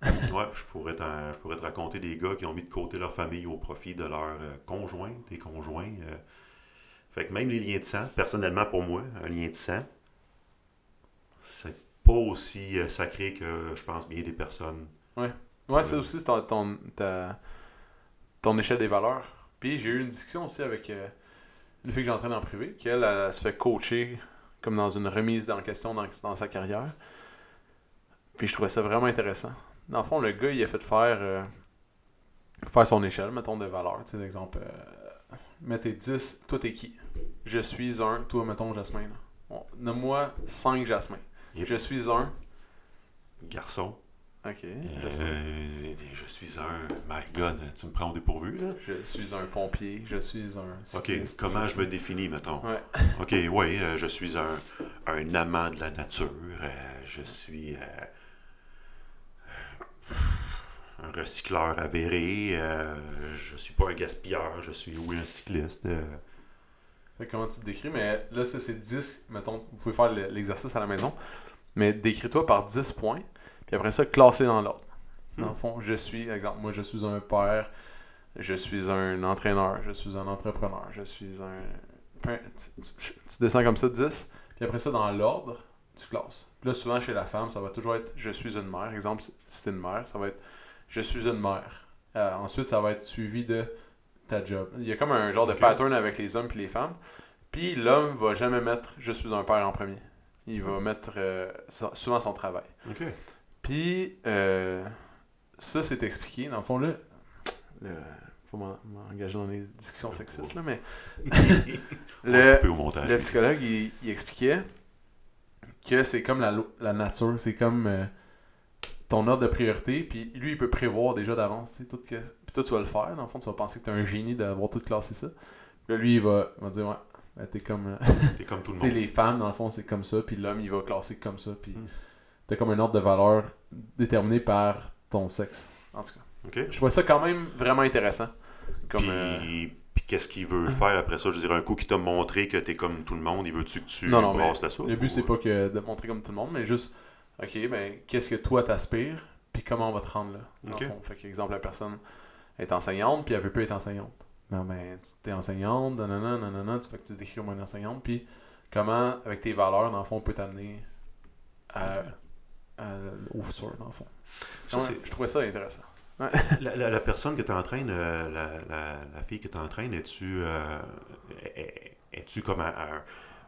Speaker 2: Ouais, je pourrais, je pourrais te raconter des gars qui ont mis de côté leur famille au profit de leur euh, conjoint, des conjoints. euh. Fait que même les liens de sang, personnellement pour moi, un lien de sang, c'est pas aussi sacré que je pense bien des personnes.
Speaker 1: Ouais, ça
Speaker 2: Ouais.
Speaker 1: aussi, c'est ton, ton, ta- ton échelle des valeurs. Puis j'ai eu une discussion aussi avec euh, une fille que j'entraîne en privé, qui elle, elle, se fait coacher comme dans une remise en question dans, dans sa carrière. Puis je trouvais ça vraiment intéressant. Dans le fond, le gars, il a fait faire, euh, faire son échelle, mettons, de valeurs. Tu sais, exemple, euh, mets tes 10, toi t'es qui? Je suis un, toi, mettons, Jasmin. Bon, Nomme-moi 5 Jasmin.
Speaker 2: Yep.
Speaker 1: Je suis un.
Speaker 2: Garçon,
Speaker 1: Ok,
Speaker 2: euh, je suis un. My God, tu me prends au dépourvu, là?
Speaker 1: Je suis un pompier, je suis un.
Speaker 2: Ok, comment je me définis, mettons?
Speaker 1: Ouais.
Speaker 2: Ok, oui, euh, je suis un, un amant de la nature. euh, je suis un recycleur avéré. je suis pas un gaspilleur. Je suis, oui, un cycliste.
Speaker 1: Fait comment tu te décris, mais là, ça, c'est 10. Mettons, vous pouvez faire le- l'exercice à la maison. Mais décris-toi par 10 points. Puis après ça, classer dans l'ordre. Dans le
Speaker 2: Hmm.
Speaker 1: fond, je suis, exemple, moi, je suis un père. Je suis un entraîneur. Je suis un entrepreneur. Je suis un. Tu, tu- tu descends comme ça 10. Puis après ça, dans l'ordre, tu classes. Puis là, souvent, chez la femme, ça va toujours être je suis une mère. Exemple, si c'est une mère, ça va être je suis une mère. euh, ensuite, ça va être suivi de ta job. Il y a comme un genre de pattern avec les hommes et les femmes. Puis l'homme va jamais mettre je suis un père en premier. Il va mettre euh, so- souvent son travail. Puis euh, ça, c'est expliqué. Dans le fond, là, le, faut m'en- m'engager dans les discussions sexistes, là, mais le, psychologue, il, il expliquait que c'est comme la, nature, c'est comme euh, ton ordre de priorité, puis lui, il peut prévoir déjà d'avance, tu sais, tout que- puis toi, tu vas le faire, dans le fond, tu vas penser que tu es un génie d'avoir tout classé ça. Puis là, lui, il va, il va dire, ouais, ben, t'es comme... euh,
Speaker 2: T'es comme tout le monde.
Speaker 1: les femmes, dans le fond, c'est comme ça, puis l'homme, il va classer comme ça, puis
Speaker 2: Hmm.
Speaker 1: t'as comme un ordre de valeur déterminé par ton sexe. En tout cas,
Speaker 2: OK.
Speaker 1: je trouvais ça quand même vraiment intéressant. Comme,
Speaker 2: Puis,
Speaker 1: euh,
Speaker 2: puis qu'est-ce qu'il veut faire après ça? Je dirais un coup qui t'a montré que t'es comme tout le monde, il veut-tu que tu
Speaker 1: Non, non, mais
Speaker 2: brasses la soupe?
Speaker 1: Le but,
Speaker 2: ou-
Speaker 1: c'est pas que de montrer comme tout le monde, mais juste, ok, ben, qu'est-ce que toi t'aspires, puis comment on va te rendre là. dans
Speaker 2: Ok.
Speaker 1: le fond? Fait que, exemple, la personne est enseignante, puis elle veut plus être enseignante. Non, ben, tu es enseignante, nanana, nanana, tu fais que tu décris comme une enseignante, puis comment, avec tes valeurs, dans le fond, on peut t'amener à- à- au futur, dans le fond.
Speaker 2: Ça,
Speaker 1: je trouvais ça intéressant.
Speaker 2: La, la- la personne que tu entraînes, euh, la, la, fille que tu entraînes, es-tu euh, es- es-tu comme un, un-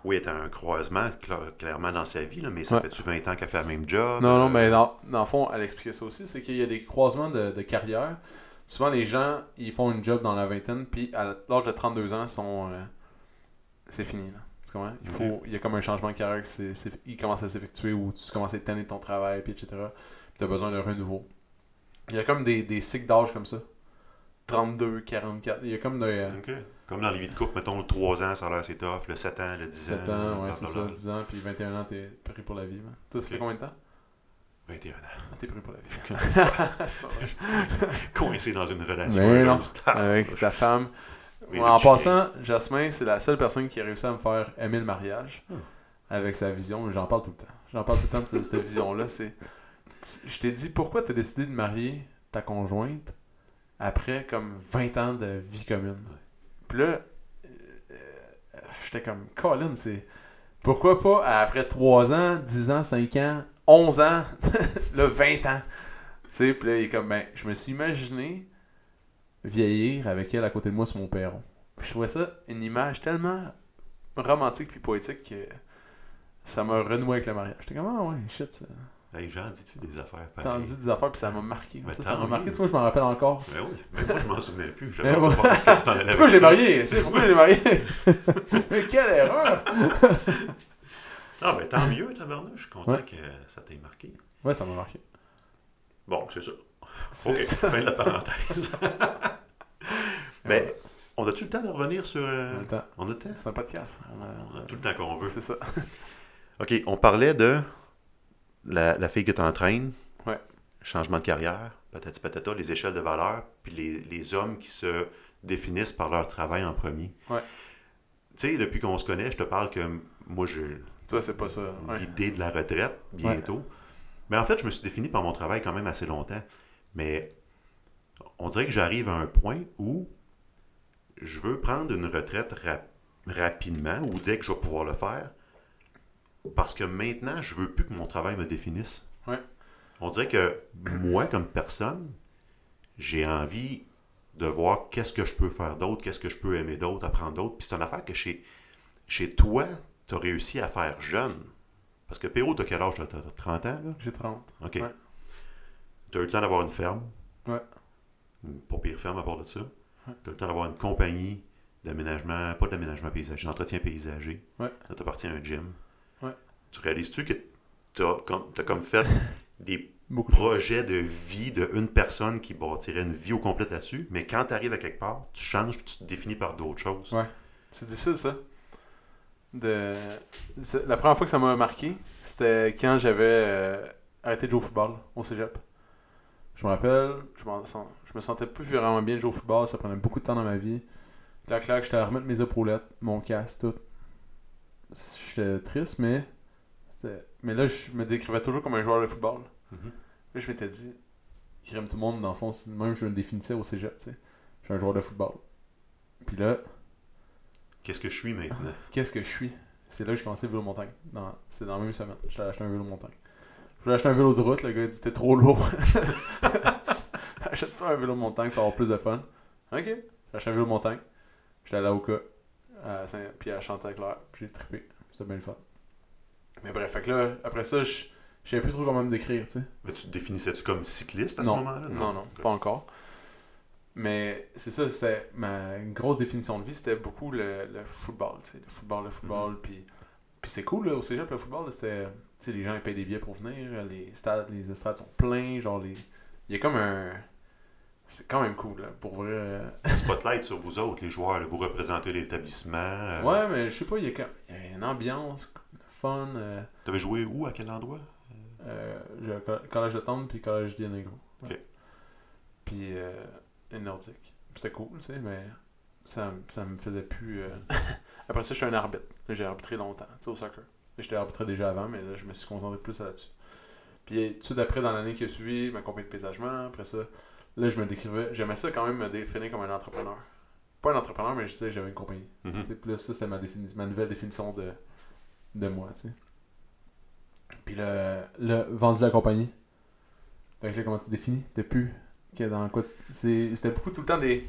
Speaker 2: Oui, est un croisement, cla- clairement, dans sa vie, là, mais ça
Speaker 1: Ouais.
Speaker 2: fait-tu 20 ans qu'elle fait le même job?
Speaker 1: Non, non,
Speaker 2: euh,
Speaker 1: mais dans, dans le fond, elle expliquait ça aussi, c'est qu'il y a des croisements de, de carrière. Souvent, les gens, ils font une job dans la vingtaine, puis à l'âge de 32 ans, sont, euh, c'est fini. Là. Tu comprends? Il, faut,
Speaker 2: Ok.
Speaker 1: il y a comme un changement de carrière qui il commence à s'effectuer, ou tu commences à de ton travail, puis etc. Puis tu as besoin d'un renouveau. Il y a comme des, des cycles d'âge comme ça. 32, 44. Il y a comme des... euh.
Speaker 2: Comme dans les vies de couple, mettons, le 3 ans, ça a l'air c'est tough, le 7 ans, le 10
Speaker 1: 7
Speaker 2: ans.
Speaker 1: ans, ouais, c'est ça,
Speaker 2: blablabla.
Speaker 1: 10 ans, puis 21 ans, t'es pris pour la vie. Toi, ça fait combien de temps?
Speaker 2: 21 ans.
Speaker 1: Ah, T'es pris pour la vie.
Speaker 2: Coincé dans une relation.
Speaker 1: Mais non.
Speaker 2: heureuse.
Speaker 1: avec ta femme. En
Speaker 2: chien.
Speaker 1: passant, Jasmin, c'est la seule personne qui a réussi à me faire aimer le mariage
Speaker 2: Hmm.
Speaker 1: avec sa vision. J'en parle tout le temps. J'en parle tout le temps de cette, cette vision-là. C'est, je t'ai dit pourquoi tu as décidé de marier ta conjointe après comme 20 ans de vie commune? Puis là, euh, euh, j'étais comme Colin, c'est pourquoi pas après 3 ans, 10 ans, 5 ans, 11 ans, là 20 ans. Tu sais, puis là, il est comme ben, je me suis imaginé vieillir avec elle à côté de moi sur mon perron. Puis je trouvais ça une image tellement romantique puis poétique que ça m'a renoué avec le mariage. J'étais comme, ah ouais, shit, ça.
Speaker 2: Hey, Jean, dis-tu des affaires
Speaker 1: T'en
Speaker 2: pareilles?
Speaker 1: dis des affaires puis ça m'a marqué.
Speaker 2: Mais
Speaker 1: ça, m'a marqué, tu vois, je m'en rappelle encore.
Speaker 2: Mais oui, mais moi, je m'en souvenais plus.
Speaker 1: Eh
Speaker 2: pas
Speaker 1: ouais.
Speaker 2: compris ce que tu t'en allais
Speaker 1: Pourquoi
Speaker 2: avec
Speaker 1: je l'ai
Speaker 2: ça.
Speaker 1: marié? C'est pourquoi je l'ai marié? Mais quelle erreur!
Speaker 2: Ah, ben tant mieux, tabarnouche. Je suis content
Speaker 1: Ouais.
Speaker 2: que ça t'ait marqué.
Speaker 1: Ouais, ça m'a marqué.
Speaker 2: Bon, c'est ça. OK,
Speaker 1: ça.
Speaker 2: fin de la parenthèse. Mais on a-tu le temps de revenir sur... euh,
Speaker 1: On a le temps.
Speaker 2: On a le temps?
Speaker 1: C'est un podcast. On a,
Speaker 2: On a tout le temps qu'on veut.
Speaker 1: C'est ça.
Speaker 2: OK, on parlait de la, la fille que tu entraînes.
Speaker 1: Ouais.
Speaker 2: Changement de carrière, patati patata, les échelles de valeur, puis les, les hommes qui se définissent par leur travail en premier.
Speaker 1: Ouais.
Speaker 2: Tu sais, depuis qu'on se connaît, je te parle que moi, j'ai
Speaker 1: Toi, c'est pas ça. Ouais.
Speaker 2: l'idée de la retraite bientôt. Mais en fait, je me suis défini par mon travail quand même assez longtemps. Mais on dirait que j'arrive à un point où je veux prendre une retraite rap- rapidement ou dès que je vais pouvoir le faire. Parce que maintenant, je veux plus que mon travail me définisse.
Speaker 1: Ouais.
Speaker 2: On dirait que moi, comme personne, j'ai envie de voir qu'est-ce que je peux faire d'autre, qu'est-ce que je peux aimer d'autre, apprendre d'autre. Puis c'est une affaire que chez, chez toi, tu as réussi à faire jeune. Parce que Péro, t'as quel âge? t'as 30 ans?
Speaker 1: J'ai 30.
Speaker 2: OK.
Speaker 1: Ouais.
Speaker 2: Tu as eu le temps d'avoir une ferme.
Speaker 1: Ouais.
Speaker 2: Une Pas pire ferme à part de ça. Tu as le temps d'avoir une compagnie d'aménagement, pas d'aménagement paysager, d'entretien paysager.
Speaker 1: Ouais.
Speaker 2: Ça t'appartient à un gym.
Speaker 1: Ouais.
Speaker 2: Tu réalises-tu que tu as comme, t'as comme fait des
Speaker 1: Beaucoup
Speaker 2: projets de vie de une personne qui bâtirait une vie au complet là-dessus, mais quand tu arrives à quelque part, tu changes puis tu te définis par d'autres choses?
Speaker 1: Ouais. C'est difficile, ça. De... La première fois que ça m'a marqué, c'était quand j'avais euh, arrêté de jouer au football au cégep. Je me rappelle, je, m'en sens- je me sentais plus vraiment bien de jouer au football, ça prenait beaucoup de temps dans ma vie. Clac, clac, j'étais à remettre mes épaulettes, mon casque, tout. J'étais triste, mais. Mais là, je me décrivais toujours comme un joueur de football.
Speaker 2: Mhm.
Speaker 1: Là, je m'étais dit, crème tout le monde, dans le fond, même je me définissais au cégep, tu sais. Je suis un joueur de football. Puis là,
Speaker 2: Qu'est-ce que je suis maintenant?
Speaker 1: qu'est-ce que je suis? C'est là que j'ai commencé le vélo montagne. Non, c'est dans la même semaine. J'étais acheté un vélo montagne. Je voulais acheter un vélo de route, le gars il dit t'es trop lourd. achète-tu un vélo de montagne, ça va avoir plus de fun? Ok, j'ai acheté un vélo de montagne. J'étais allé à Oka, à Saint- puis à Chanticleer, puis j'ai trippé. C'était bien le fun. Mais bref, fait que là, après ça, je savais plus trop comment me décrire, tu sais.
Speaker 2: Mais tu te définissais-tu comme cycliste à ce
Speaker 1: Non,
Speaker 2: moment-là?
Speaker 1: non, non, pas encore. Mais c'est ça, c'était ma grosse définition de vie, c'était beaucoup le, le football, tu sais, le football, le football, puis puis c'est cool là, au cégep le football, c'était sais les gens ils payent des billets pour venir, les stades, les estrades sont pleins, genre les il y a comme un c'est quand même cool là, pour vrai. euh,
Speaker 2: Un spotlight sur vous autres, les joueurs. là. Vous représentez l'établissement. euh,
Speaker 1: Ouais, mais je sais pas, il y a comme il y a une ambiance fun euh,
Speaker 2: T'avais joué où, à quel endroit?
Speaker 1: euh, collège de Tente puis collège d'Ianegro.
Speaker 2: Ok.
Speaker 1: Puis euh, les Nordiques. C'était cool, tu sais, mais ça, ça me faisait plus. euh, Après ça, je suis un arbitre. J'ai arbitré longtemps, tu sais, au soccer. J'étais arbitré déjà avant, mais là, je me suis concentré plus là-dessus. Puis tout d'après, dans l'année qui a suivi, ma compagnie de paysagement, après ça, là, je me décrivais. J'aimais ça quand même me définir comme un entrepreneur. Pas un entrepreneur, mais je disais j'avais une compagnie. Tu sais, Puis là, ça, c'était ma, défini- ma nouvelle définition de, de moi, tu sais. Puis là, là, vendu la compagnie. Fait que là, comment tu définis? T'es plus. que dans quoi C'était beaucoup tout le temps des.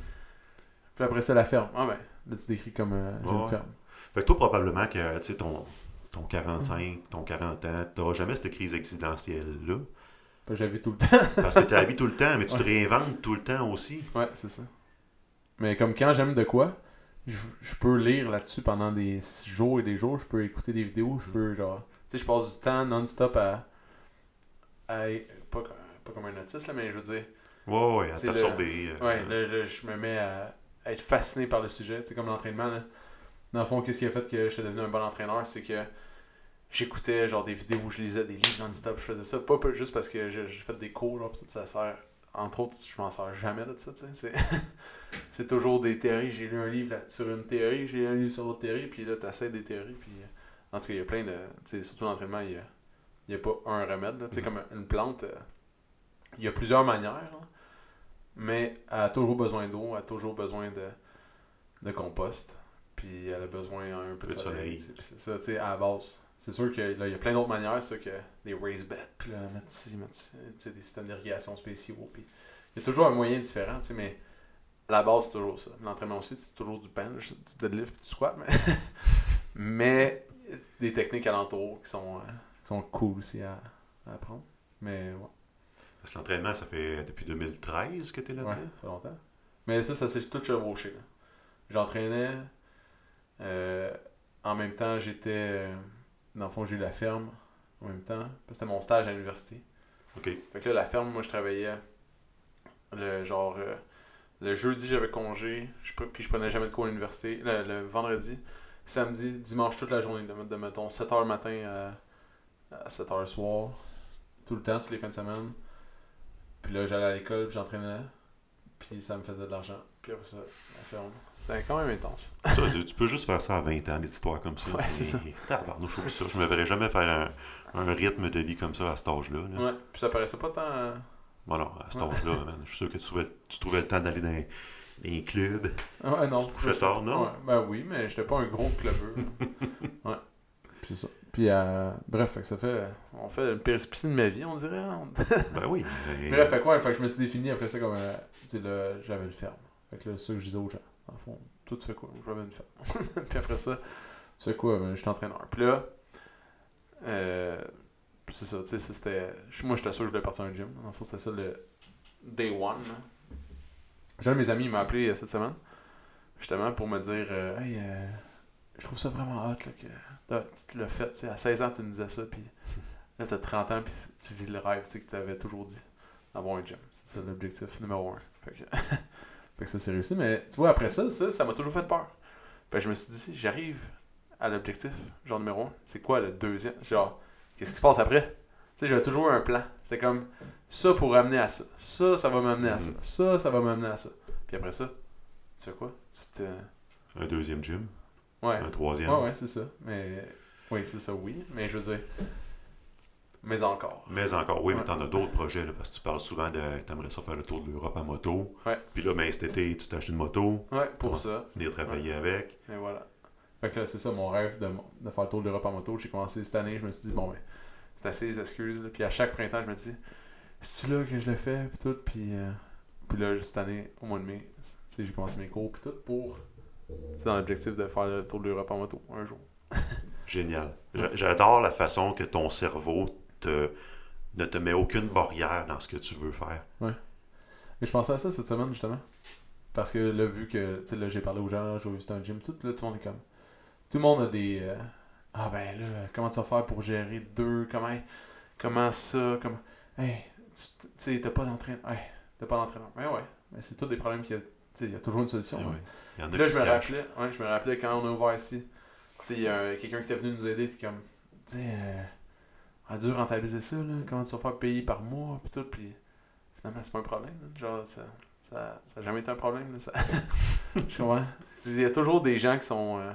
Speaker 1: Puis après ça, la ferme. Ah ben, là, tu décris comme euh, j'ai
Speaker 2: Ouais.
Speaker 1: une ferme.
Speaker 2: Fait que toi, probablement que, tu sais, ton, ton 45, ton 40 ans, t'auras jamais cette crise existentielle-là.
Speaker 1: Fait que je la vis tout le temps.
Speaker 2: Parce que tu la vis tout le temps, mais tu te réinventes tout le temps aussi.
Speaker 1: ouais, c'est ça. Mais comme quand j'aime de quoi, je, je peux lire là-dessus pendant des jours et des jours. Je peux écouter des vidéos. Je peux, genre. Tu sais, je passe du temps non-stop à. à pas, pas comme un autiste, là, mais je veux dire.
Speaker 2: Ouais, ouais, à
Speaker 1: le-
Speaker 2: t'absorber. euh,
Speaker 1: Ouais, là, là, je me mets à, à être fasciné par le sujet. Tu sais, comme l'entraînement, là. Dans le fond, qu'est-ce qui a fait que j'étais devenu un bon entraîneur, c'est que j'écoutais genre des vidéos où je lisais des livres non-stop. Je faisais ça pas juste parce que j'ai fait des cours, genre, tout ça sert. Entre autres, je m'en sers jamais de ça, tu sais. C'est, toujours des théories. J'ai lu un livre là, sur une théorie, j'ai lu un livre sur l'autre théorie, puis là, t'essaies des théories, puis. euh, En tout cas, il y a plein de. Tu sais, surtout l'entraînement, il y a, a pas un remède, là. Tu sais,
Speaker 2: Mhm.
Speaker 1: comme une plante, euh, il y a plusieurs manières, là mais elle a toujours besoin d'eau, elle a toujours besoin de, de compost, puis elle a besoin un peu de soleil. c'est ça, tu sais, à la base. C'est sûr qu'il y a plein d'autres manières, ça, que des raised beds, puis là, mettre ci, mettre ci, tu sais, des systèmes d'irrigation spéciaux, puis il y a toujours un moyen différent, tu sais, mais à la base, c'est toujours ça. L'entraînement aussi, c'est toujours du bench, du deadlift, puis du squat, mais, mais des techniques alentours qui sont, euh, qui sont cool aussi à, à apprendre. Mais ouais.
Speaker 2: Parce que l'entraînement, ça fait depuis 2013 que tu es là-dedans?
Speaker 1: Ouais, ça fait longtemps. Mais ça, ça s'est tout chevauché. J'entraînais. Euh, en même temps, j'étais. euh, dans le fond, j'ai eu la ferme. En même temps. C'était mon stage à l'université.
Speaker 2: OK.
Speaker 1: Fait que là, la ferme, moi, je travaillais. Le genre. euh, le jeudi, j'avais congé. Je, puis je prenais jamais de cours à l'université. Le, le vendredi, samedi, dimanche, toute la journée. De, de mettons 7h matin à, à 7h soir. Tout le temps, toutes les fins de semaine. Puis là, j'allais à l'école, puis j'entraînais. Puis ça me faisait de l'argent. Puis après ça, la ferme. C'était quand même intense.
Speaker 2: Toi, tu, tu peux juste faire ça à 20 ans, des histoires comme ça.
Speaker 1: Ouais, c'est ça.
Speaker 2: Tabarnouche, ça. Je me verrais jamais faire un, un rythme de vie comme ça à cet âge-là. là.
Speaker 1: Ouais, puis ça paraissait pas tant. euh,
Speaker 2: Bon, non, à cet
Speaker 1: Ouais.
Speaker 2: âge-là, man, je suis sûr que tu trouvais, tu trouvais le temps d'aller dans les, clubs.
Speaker 1: Ouais, non.
Speaker 2: Tu te couchais tard, non?
Speaker 1: Ouais, ben oui, mais j'étais pas un gros clubeux. là. ouais. C'est ça. Puis, euh, bref, fait que ça fait. On fait une péripétie de ma vie, on dirait. hein.
Speaker 2: Ben oui. mais-
Speaker 1: bref, fait quoi? Fait que je me suis défini après ça comme. euh, tu sais, là, j'avais une ferme. Fait que là, c'est ça que je disais aux gens. En fond, toi, tu fais quoi? J'avais une ferme. puis après ça, tu fais quoi? Ben, je suis entraîneur. Puis là, euh, c'est ça, tu sais, c'était. je- Moi, j'étais sûr que je voulais partir à un gym. En fait, c'était ça le day one. J'ai un de mes amis, il m'a appelé euh, cette semaine, justement, pour me dire euh, Hey, euh, je trouve ça vraiment hot là, que tu l'as fait. tu sais, À 16 ans, tu nous disais ça, puis là, t'as 30 ans, puis tu vis le rêve tu sais, que tu avais toujours dit d'avoir un gym. C'est ça l'objectif numéro un. Fait que, fait que ça, c'est réussi. Mais tu vois, après ça, ça, ça m'a toujours fait peur. Fait que je me suis dit, j'arrive à l'objectif, genre numéro un. C'est quoi le deuxième? Genre, qu'est-ce qui se passe après? Tu sais, j'avais toujours un plan. C'était comme ça pour amener à ça. Ça, ça va m'amener à ça.
Speaker 2: Mhm.
Speaker 1: Ça, ça va m'amener à ça. Puis après ça, tu fais quoi? Tu te.
Speaker 2: Un deuxième gym,
Speaker 1: Ouais.
Speaker 2: un troisième?
Speaker 1: Ouais, ouais, c'est ça. Mais. Oui, c'est ça, oui. Mais je veux dire. Mais encore.
Speaker 2: Mais encore, oui, mais t'en as d'autres projets, là, parce que tu parles souvent de t'aimerais ça faire le tour de l'Europe en moto.
Speaker 1: Ouais.
Speaker 2: Puis là, ben, cet été, tu t'achètes une moto,
Speaker 1: Ouais, pour ça.
Speaker 2: venir travailler avec.
Speaker 1: Et voilà. Fait que là, c'est ça mon rêve de, de faire le tour de l'Europe en moto. J'ai commencé cette année, je me suis dit, bon, ben, c'est assez les excuses. là. Puis à chaque printemps, je me dis, c'est là que je le fais, puis tout. Puis euh, Puis là, cette année, au mois de mai, j'ai commencé mes cours puis tout pour. C'est dans l'objectif de faire le tour de l'Europe en moto un jour.
Speaker 2: Génial. J'a- J'adore la façon que ton cerveau te, ne te met aucune barrière dans ce que tu veux faire.
Speaker 1: Mais je pensais à ça cette semaine, justement. Parce que là, vu que, tu sais, là, j'ai parlé aux gens, j'ai visité un gym, tout, là, tout le monde est comme. Tout le monde a des. euh, ah ben là, comment tu vas faire pour gérer deux Comment, comment ça Comment. Hey, tu sais, t'as pas d'entraînement. Hey, t'as pas d'entraînement. Mais ouais, mais c'est tous des problèmes qui. Tu sais, il y a toujours une solution.
Speaker 2: Ah
Speaker 1: hein.
Speaker 2: ouais. Il y en a
Speaker 1: là, je me rappelais, ouais, je me rappelais quand on a ouvert ici. Tu sais, il y a quelqu'un qui était venu nous aider, comme, tu sais, euh, a dû rentabiliser ça, là, comment tu vas faire payer par mois, puis tout, puis finalement, c'est pas un problème, là. genre, ça, ça, ça a jamais été un problème, là, ça. je comprends. Il y a toujours des gens qui sont, euh,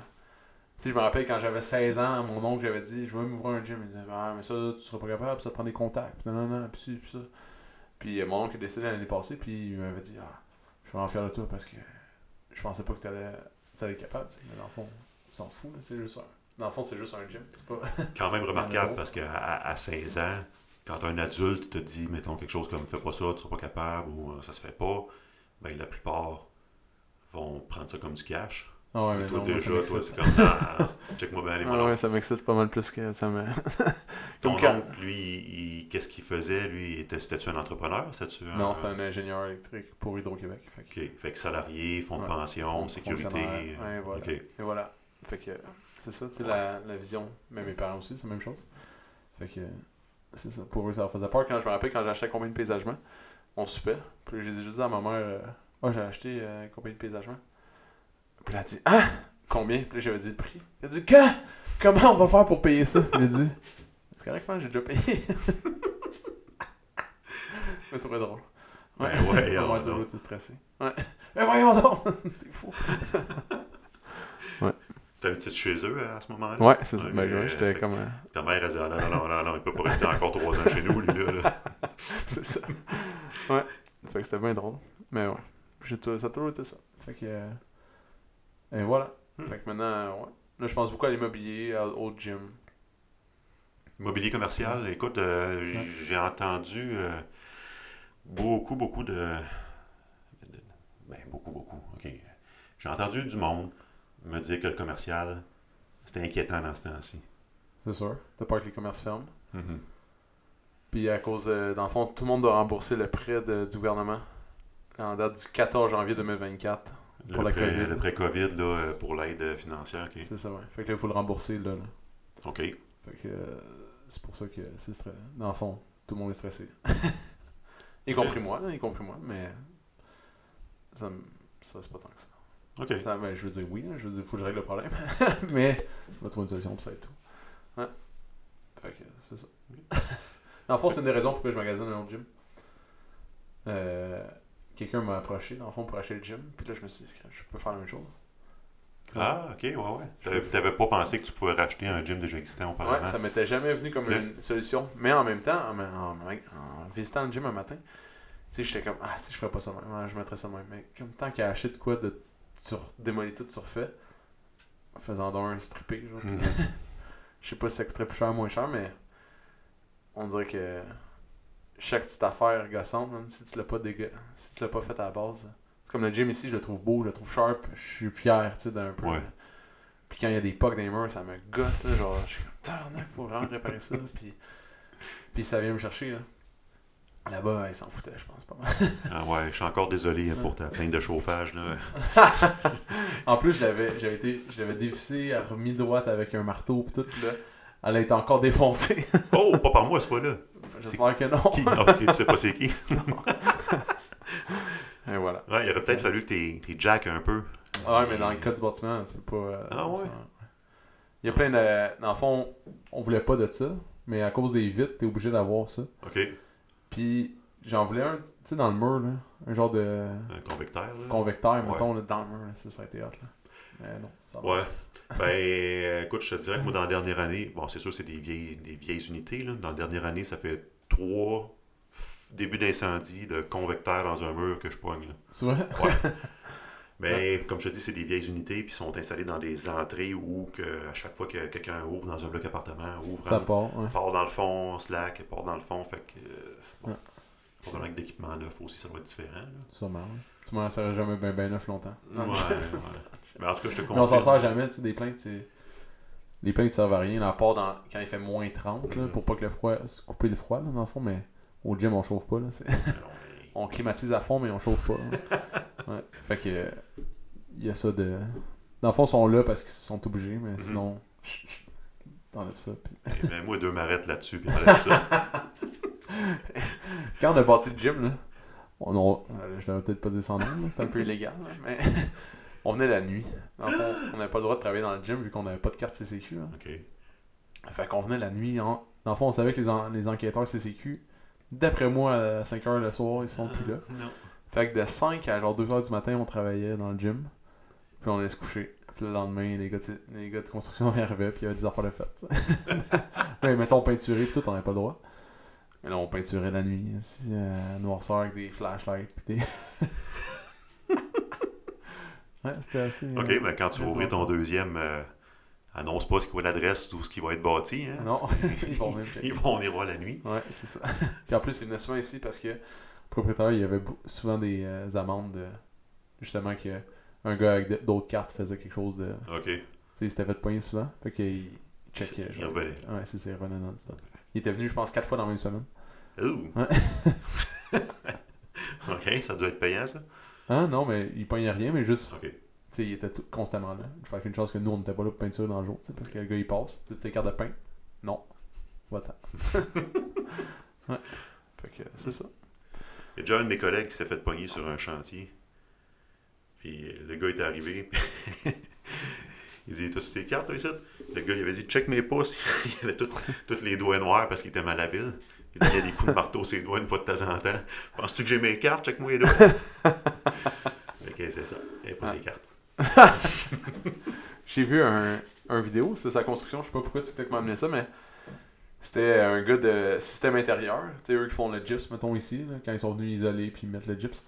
Speaker 1: tu sais, je me rappelle quand j'avais 16 ans, mon oncle, j'avais dit, je veux m'ouvrir un gym, il disait, ah, mais ça, tu seras pas capable, ça te prend des contacts, puis non, non, non, puis ci, puis ça. Puis euh, mon oncle est décédé l'année passée, puis il m'avait dit, ah, je suis vraiment fier de toi parce que je pensais pas que t'allais t'allais être capable, mais dans le fond, on s'en fout, c'est juste un... Dans le fond, c'est juste un gym, c'est pas...
Speaker 2: Quand même remarquable parce qu'à à, à 16 ans, quand un adulte te dit, mettons, quelque chose comme fais pas ça, tu seras pas capable ou euh, ça se fait pas, ben la plupart vont prendre ça comme du cash.
Speaker 1: Ah ouais, mais
Speaker 2: toi,
Speaker 1: non,
Speaker 2: déjà,
Speaker 1: ça
Speaker 2: toi,
Speaker 1: m'excite.
Speaker 2: c'est comme, ah, ah, check-moi bien les
Speaker 1: Ah ouais, ça m'excite pas mal plus que ça me...
Speaker 2: Ton
Speaker 1: quand-
Speaker 2: oncle, lui, il- qu'est-ce qu'il faisait? Lui, était- c'était-tu un entrepreneur? C'était-tu un...
Speaker 1: Non, c'est un ingénieur électrique pour Hydro-Québec, fait que...
Speaker 2: OK. Fait que salarié, fonds de
Speaker 1: Ouais.
Speaker 2: pension,
Speaker 1: Fonds-
Speaker 2: sécurité.
Speaker 1: Ouais, voilà.
Speaker 2: OK.
Speaker 1: Et voilà. Fait que c'est ça, tu sais, la, la vision. Mais mes parents aussi, c'est la même chose. Fait que c'est ça. Pour eux, ça leur faisait peur. Quand je me rappelle, quand j'ai acheté la compagnie de paysagement, on soupait. Puis j'ai juste dit à ma mère, euh, ah, j'ai acheté euh, compagnie de paysagement. Puis elle a dit, ah, combien Puis là, j'avais dit le prix. Elle a dit, quand? Comment on va faire pour payer ça J'ai dit, c'est correct, man, j'ai déjà payé. Je me trouvais drôle.
Speaker 2: Ben ouais,
Speaker 1: a
Speaker 2: on-
Speaker 1: toujours été stressé. Ouais. Mais voyons donc T'es fou.
Speaker 2: T'habitais chez eux à ce moment-là?
Speaker 1: Ouais, c'est ça. Ben, ouais, j'étais
Speaker 2: fait-
Speaker 1: comme. euh,
Speaker 2: Ta mère, elle dit, ah, non, non, non, non, il peut pas rester encore trois ans chez nous, lui, là.
Speaker 1: c'est ça. Ouais. Fait que c'était bien drôle. Mais ouais. Ça a toujours été ça. Fait que. euh, Et voilà.
Speaker 2: Hmm.
Speaker 1: Fait que maintenant, euh, ouais. Là, je pense beaucoup à l'immobilier, à- au gym.
Speaker 2: Immobilier commercial, écoute, euh, j-
Speaker 1: Ouais.
Speaker 2: j'ai entendu euh, beaucoup, beaucoup de, de- Ben, beaucoup, beaucoup. OK. J'ai entendu du monde me dire que le commercial, c'était inquiétant dans ce temps-ci.
Speaker 1: C'est sûr. T'as peur que les commerces ferment.
Speaker 2: Mhm.
Speaker 1: Puis à cause, de, dans le fond, tout le monde doit rembourser le prêt de- du gouvernement en date du 14 janvier 2024. Pour
Speaker 2: le,
Speaker 1: la
Speaker 2: prêt,
Speaker 1: COVID.
Speaker 2: le prêt COVID, là, euh, pour l'aide financière.
Speaker 1: C'est ça, ouais. Fait que là, il faut le rembourser, là. là.
Speaker 2: OK.
Speaker 1: Fait que euh, c'est pour ça que c'est stressant. Dans le fond, tout le monde est stressé. y compris moi, là, y compris moi, mais ça, me- ça c'est pas tant que ça.
Speaker 2: OK.
Speaker 1: Ça, ben, je veux dire oui, là, je veux dire, faut que je règle le problème. mais je vais trouver une solution pour ça et tout. Ouais. Fait que c'est ça. dans le fond, c'est une des raisons pourquoi je magasine un autre gym. Euh, Quelqu'un m'a approché, dans le fond, pour acheter le gym. Puis là, je me suis dit, je peux faire la même chose.
Speaker 2: Ah, OK, ouais, ouais. T'avais, pas pensé que tu pouvais racheter un gym déjà existant auparavant?
Speaker 1: Ouais, ça m'était jamais venu comme
Speaker 2: Le-
Speaker 1: une solution. Mais en même temps, en, en- en visitant le gym un matin, tu sais, j'étais comme, ah, si je ferais pas ça même, ah, je mettrais ça même. Mais comme tant qu'à acheter de quoi de sur, démolir tout surfait, en faisant donc un strippé, genre.
Speaker 2: Mhm.
Speaker 1: Je sais pas si ça coûterait plus cher ou moins cher, mais on dirait que chaque petite affaire gossante, man, si tu l'as pas si tu l'as pas fait à la base. C'est comme le gym ici, je le trouve beau, je le trouve sharp, je suis fier, tu sais, d'un peu.
Speaker 2: Ouais.
Speaker 1: Puis quand il y a des pucks dans les murs, ça me gosse, là, genre, je suis comme, tabarnak, faut vraiment réparer ça, puis, puis ça vient me chercher, là. Là-bas, ils s'en foutaient, je pense, pas mal.
Speaker 2: Ah ouais, je suis encore désolé pour ta plainte de chauffage, là.
Speaker 1: en plus, je l'avais, j'avais été, je l'avais dévissé, remis droite avec un marteau, puis tout, là, elle a été encore défoncée.
Speaker 2: Oh, pas par moi, c'est pas là.
Speaker 1: J'espère que non.
Speaker 2: Qui? Ah, ok, tu sais pas c'est qui.
Speaker 1: Et voilà.
Speaker 2: Ouais, il aurait peut-être fallu que t'es, t'es jack un peu.
Speaker 1: Ah ouais, mais dans le cas du bâtiment, tu peux pas. euh,
Speaker 2: Ah ouais?
Speaker 1: ça- Il y a plein de. Dans le fond, on voulait pas de ça, mais à cause des vitres, t'es obligé d'avoir ça.
Speaker 2: OK,
Speaker 1: Puis j'en voulais un, tu sais, dans le mur, là. Un genre de
Speaker 2: un convecteur, là.
Speaker 1: convecteur, mettons, là, dans le mur, là, ça, ça a été hot, là. Mais non, ça va.
Speaker 2: Ouais. Ben, euh, écoute, je te dirais que moi, dans la dernière année, bon, c'est sûr, c'est des vieilles, des vieilles unités, là. Dans la dernière année, ça fait trois débuts d'incendie de convecteurs dans un mur que je poigne, là.
Speaker 1: C'est vrai?
Speaker 2: Ouais. Mais comme je te dis, c'est des vieilles unités, puis sont installées dans des entrées où, que, à chaque fois que quelqu'un ouvre dans un bloc appartement, ouvre,
Speaker 1: Ça
Speaker 2: un-
Speaker 1: part, ouais.
Speaker 2: part dans le fond, slack, part dans le fond, fait que. bon.
Speaker 1: Ouais.
Speaker 2: Que d'équipement neuf aussi, ça doit être différent. Là.
Speaker 1: Sûrement. Tout le monde serait jamais bien ben neuf longtemps.
Speaker 2: Ouais, ouais. Mais en tout cas, je te
Speaker 1: Mais on s'en
Speaker 2: confirme.
Speaker 1: sert jamais, tu sais, des plaintes, c'est. Les plaintes servent à rien, à part dans... quand il fait moins 30, là,
Speaker 2: Mhm.
Speaker 1: pour pas que le froid. se couper le froid, là, dans le fond, mais au gym, on chauffe pas, là. On climatise à fond, mais on chauffe pas. ouais. Fait que. Il y a ça de. Dans le fond, ils sont là parce qu'ils sont obligés, mais
Speaker 2: Mhm.
Speaker 1: sinon. T'enlèves ça. puis-
Speaker 2: Mais moi, deux m'arrêtent là-dessus, puis enlève ça.
Speaker 1: Quand on a bâti le gym, là, on, on- euh, je devrais peut-être pas là, c'est un peu illégal, là, mais on venait la nuit. Dans le fond, on n'avait pas le droit de travailler dans le gym vu qu'on n'avait pas de carte CCQ. hein.
Speaker 2: OK.
Speaker 1: Fait qu'on venait la nuit. En... Dans le fond, on savait que les, en- les enquêteurs CCQ, d'après moi, à 5h le soir, ils sont plus là.
Speaker 2: Non.
Speaker 1: Fait que de 5 à genre 2h du matin, on travaillait dans le gym. Puis on allait se coucher. Puis le lendemain, les gars de, les gars de construction arrivaient, puis il y avait des affaires de fête. ouais, mettons peinturer, puis tout, on n'avait pas le droit. Mais là, on peinturait la nuit, ici, euh, noirceur avec des flashlights, puis des. ouais, c'était assez.
Speaker 2: OK,
Speaker 1: euh,
Speaker 2: mais quand tu ouvrir ton deuxième, euh, annonce pas ce qu'il va l'adresse ou ce qui va être bâti. Hein?
Speaker 1: Non, ils vont même.
Speaker 2: Ils vont venir voir la nuit.
Speaker 1: Ouais, c'est ça. Puis en plus, il venait souvent ici parce que le propriétaire, il y avait souvent des euh, amendes de. Justement, que un gars avec d'autres cartes faisait quelque chose de.
Speaker 2: OK.
Speaker 1: Tu sais, il s'était fait poigner souvent. Fait qu'il il checkait.
Speaker 2: Il revenait.
Speaker 1: Ouais, c'est ça, il revenait non-stop. Il était venu, je pense, quatre fois dans la même semaine.
Speaker 2: Ouh.
Speaker 1: Ouais.
Speaker 2: OK, ça doit être payant, ça.
Speaker 1: Hein, non, mais il poignait rien, mais juste.
Speaker 2: OK.
Speaker 1: Tu sais, il était tout- constamment là. Fait qu'une chance que nous, on n'était pas là pour peinture dans le jour. sais, Parce que le gars, il passe. Toutes tes cartes de pain. Non. Va-t'en. ouais. Fait que c'est ça.
Speaker 2: Il y a déjà un de mes collègues qui s'est fait pogner sur un chantier. Puis le gars est arrivé. il dit T'as-tu tes cartes, toi, ici? Le gars, il avait dit Check mes pouces. il avait tout- tous les doigts noirs parce qu'il était malhabile. Il dit Il y a des coups de marteau sur ses doigts une fois de temps en temps. Penses-tu que j'ai mes cartes? Check-moi les doigts. ok, c'est ça. Il avait pas ses cartes.
Speaker 1: J'ai vu un, un vidéo, c'était sa construction, je sais pas pourquoi TikTok m'a amené ça, mais c'était un gars de système intérieur, tu sais, eux qui font le gyps, mettons ici, quand ils sont venus isoler puis mettre le gyps.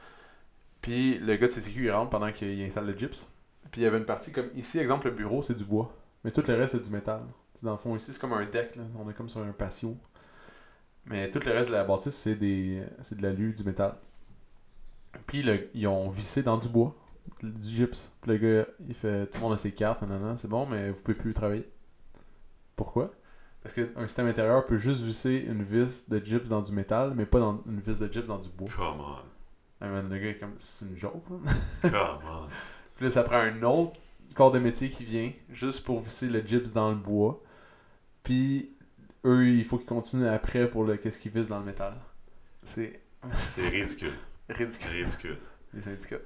Speaker 1: Puis le gars de CCQ, il rentre pendant qu'il installe le gyps. Puis il y avait une partie comme ici, exemple, le bureau, c'est du bois, mais tout le reste, c'est du métal. Dans le fond, ici, c'est comme un deck, là, on est comme sur un patio. Mais tout le reste de la bâtisse, c'est des c'est de l'alu, du métal. Puis ils ont vissé dans du bois du gyps. Puis le gars, il fait tout le monde a ses cartes, nanana, c'est bon, mais vous pouvez plus travailler. Pourquoi? Parce qu'un système intérieur peut juste visser une vis de gyps dans du métal, mais pas dans une vis de gyps dans du bois.
Speaker 2: Come on.
Speaker 1: Ah, man, le gars est comme c'est une joke. là.
Speaker 2: Come on.
Speaker 1: Puis là, ça prend un autre corps de métier qui vient juste pour visser le gyps dans le bois. Puis eux, il faut qu'ils continuent après pour le qu'est-ce qu'ils vissent dans le métal. C'est
Speaker 2: C'est ridicule.
Speaker 1: ridicule.
Speaker 2: Ridicule.
Speaker 1: Les syndicats.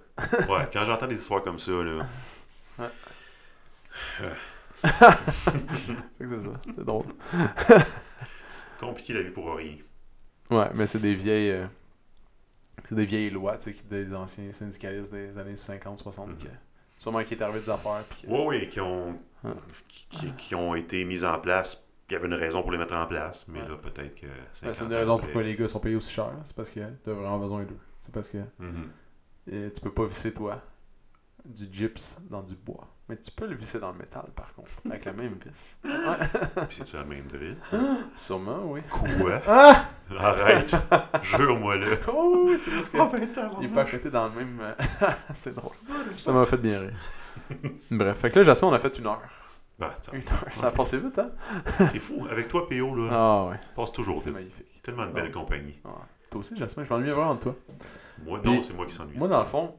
Speaker 2: Ouais, quand j'entends des histoires comme ça, là.
Speaker 1: Que c'est ça. C'est drôle.
Speaker 2: Compliqué la vie pour rien.
Speaker 1: Ouais, mais c'est des vieilles. euh, c'est des vieilles lois, tu sais, des anciens syndicalistes des années 50-60.
Speaker 2: Mhm.
Speaker 1: qui- Sûrement qui est arrivé des affaires. Puis que-
Speaker 2: Oui, oui, qui ont,
Speaker 1: Ouais.
Speaker 2: qui, qui- ont été mises en place. Il y avait une raison pour les mettre en place, mais
Speaker 1: Ouais.
Speaker 2: là, peut-être que.
Speaker 1: Ouais,
Speaker 2: 50
Speaker 1: c'est une raison pourquoi les gars sont payés aussi cher. C'est parce que t'as vraiment besoin d'eux. C'est parce que
Speaker 2: Mhm.
Speaker 1: Euh, tu peux pas visser, toi, du gyps dans du bois. Mais tu peux le visser dans le métal, par contre, avec la même vis. Ouais.
Speaker 2: Puis c'est-tu la même drill?
Speaker 1: Sûrement, oui.
Speaker 2: Quoi?
Speaker 1: Ah!
Speaker 2: Arrête! Jure-moi là!
Speaker 1: Oh, oui, c'est juste que.
Speaker 2: Oh, ben, tabarnak.
Speaker 1: Il est pas acheté dans le même. euh, c'est drôle. Ça m'a fait bien rire. Bref, fait que là, Jasmine, on a fait une heure.
Speaker 2: Attends,
Speaker 1: Une heure. Ça a passé vite, hein?
Speaker 2: c'est fou. Avec toi, PO, là,
Speaker 1: Ah ouais,
Speaker 2: passe toujours
Speaker 1: c'est
Speaker 2: vite.
Speaker 1: magnifique.
Speaker 2: Tellement de belle
Speaker 1: Ah.
Speaker 2: compagnie.
Speaker 1: Ah, Toi aussi, Jasmine, je m'ennuie vraiment de toi.
Speaker 2: Moi, non, c'est moi qui s'ennuie.
Speaker 1: Moi, dans le fond,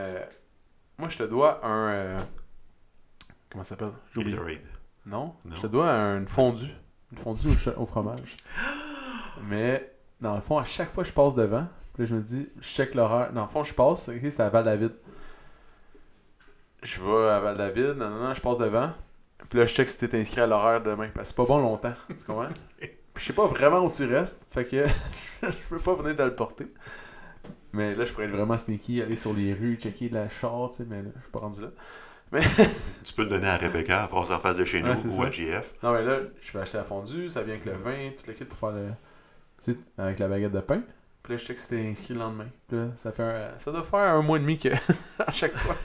Speaker 1: euh, moi, je te dois un. euh, comment ça s'appelle? J'ai oublié.
Speaker 2: Gatorade.
Speaker 1: Non,
Speaker 2: Non.
Speaker 1: je te dois une fondue. Une fondue au, fromage. Mais, dans le fond, à chaque fois que je passe devant, puis là, je me dis, je check l'horaire. Dans le fond, je passe, ok, c'est à Val-David. Je vais à Val-David, non, non, non, je passe devant. Puis là, je check si t'es inscrit à l'horaire demain. Parce que c'est pas bon longtemps. Tu comprends? Puis je sais pas vraiment où tu restes. Fait que je peux pas venir te le porter. Mais là, je pourrais être vraiment sneaky, aller sur les rues, checker de la char, tu sais, mais là, je suis pas rendu là.
Speaker 2: Tu peux le donner à Rebecca, passe en face de chez nous
Speaker 1: Ouais,
Speaker 2: ou
Speaker 1: ça.
Speaker 2: à JF.
Speaker 1: Non, mais là, je vais acheter la fondue, ça vient avec le vin, tout le kit pour faire le. Tu sais, avec la baguette de pain. Puis là, je sais que c'était inscrit le lendemain. Puis là, ça fait un... Ça doit faire un mois et demi que. à chaque fois.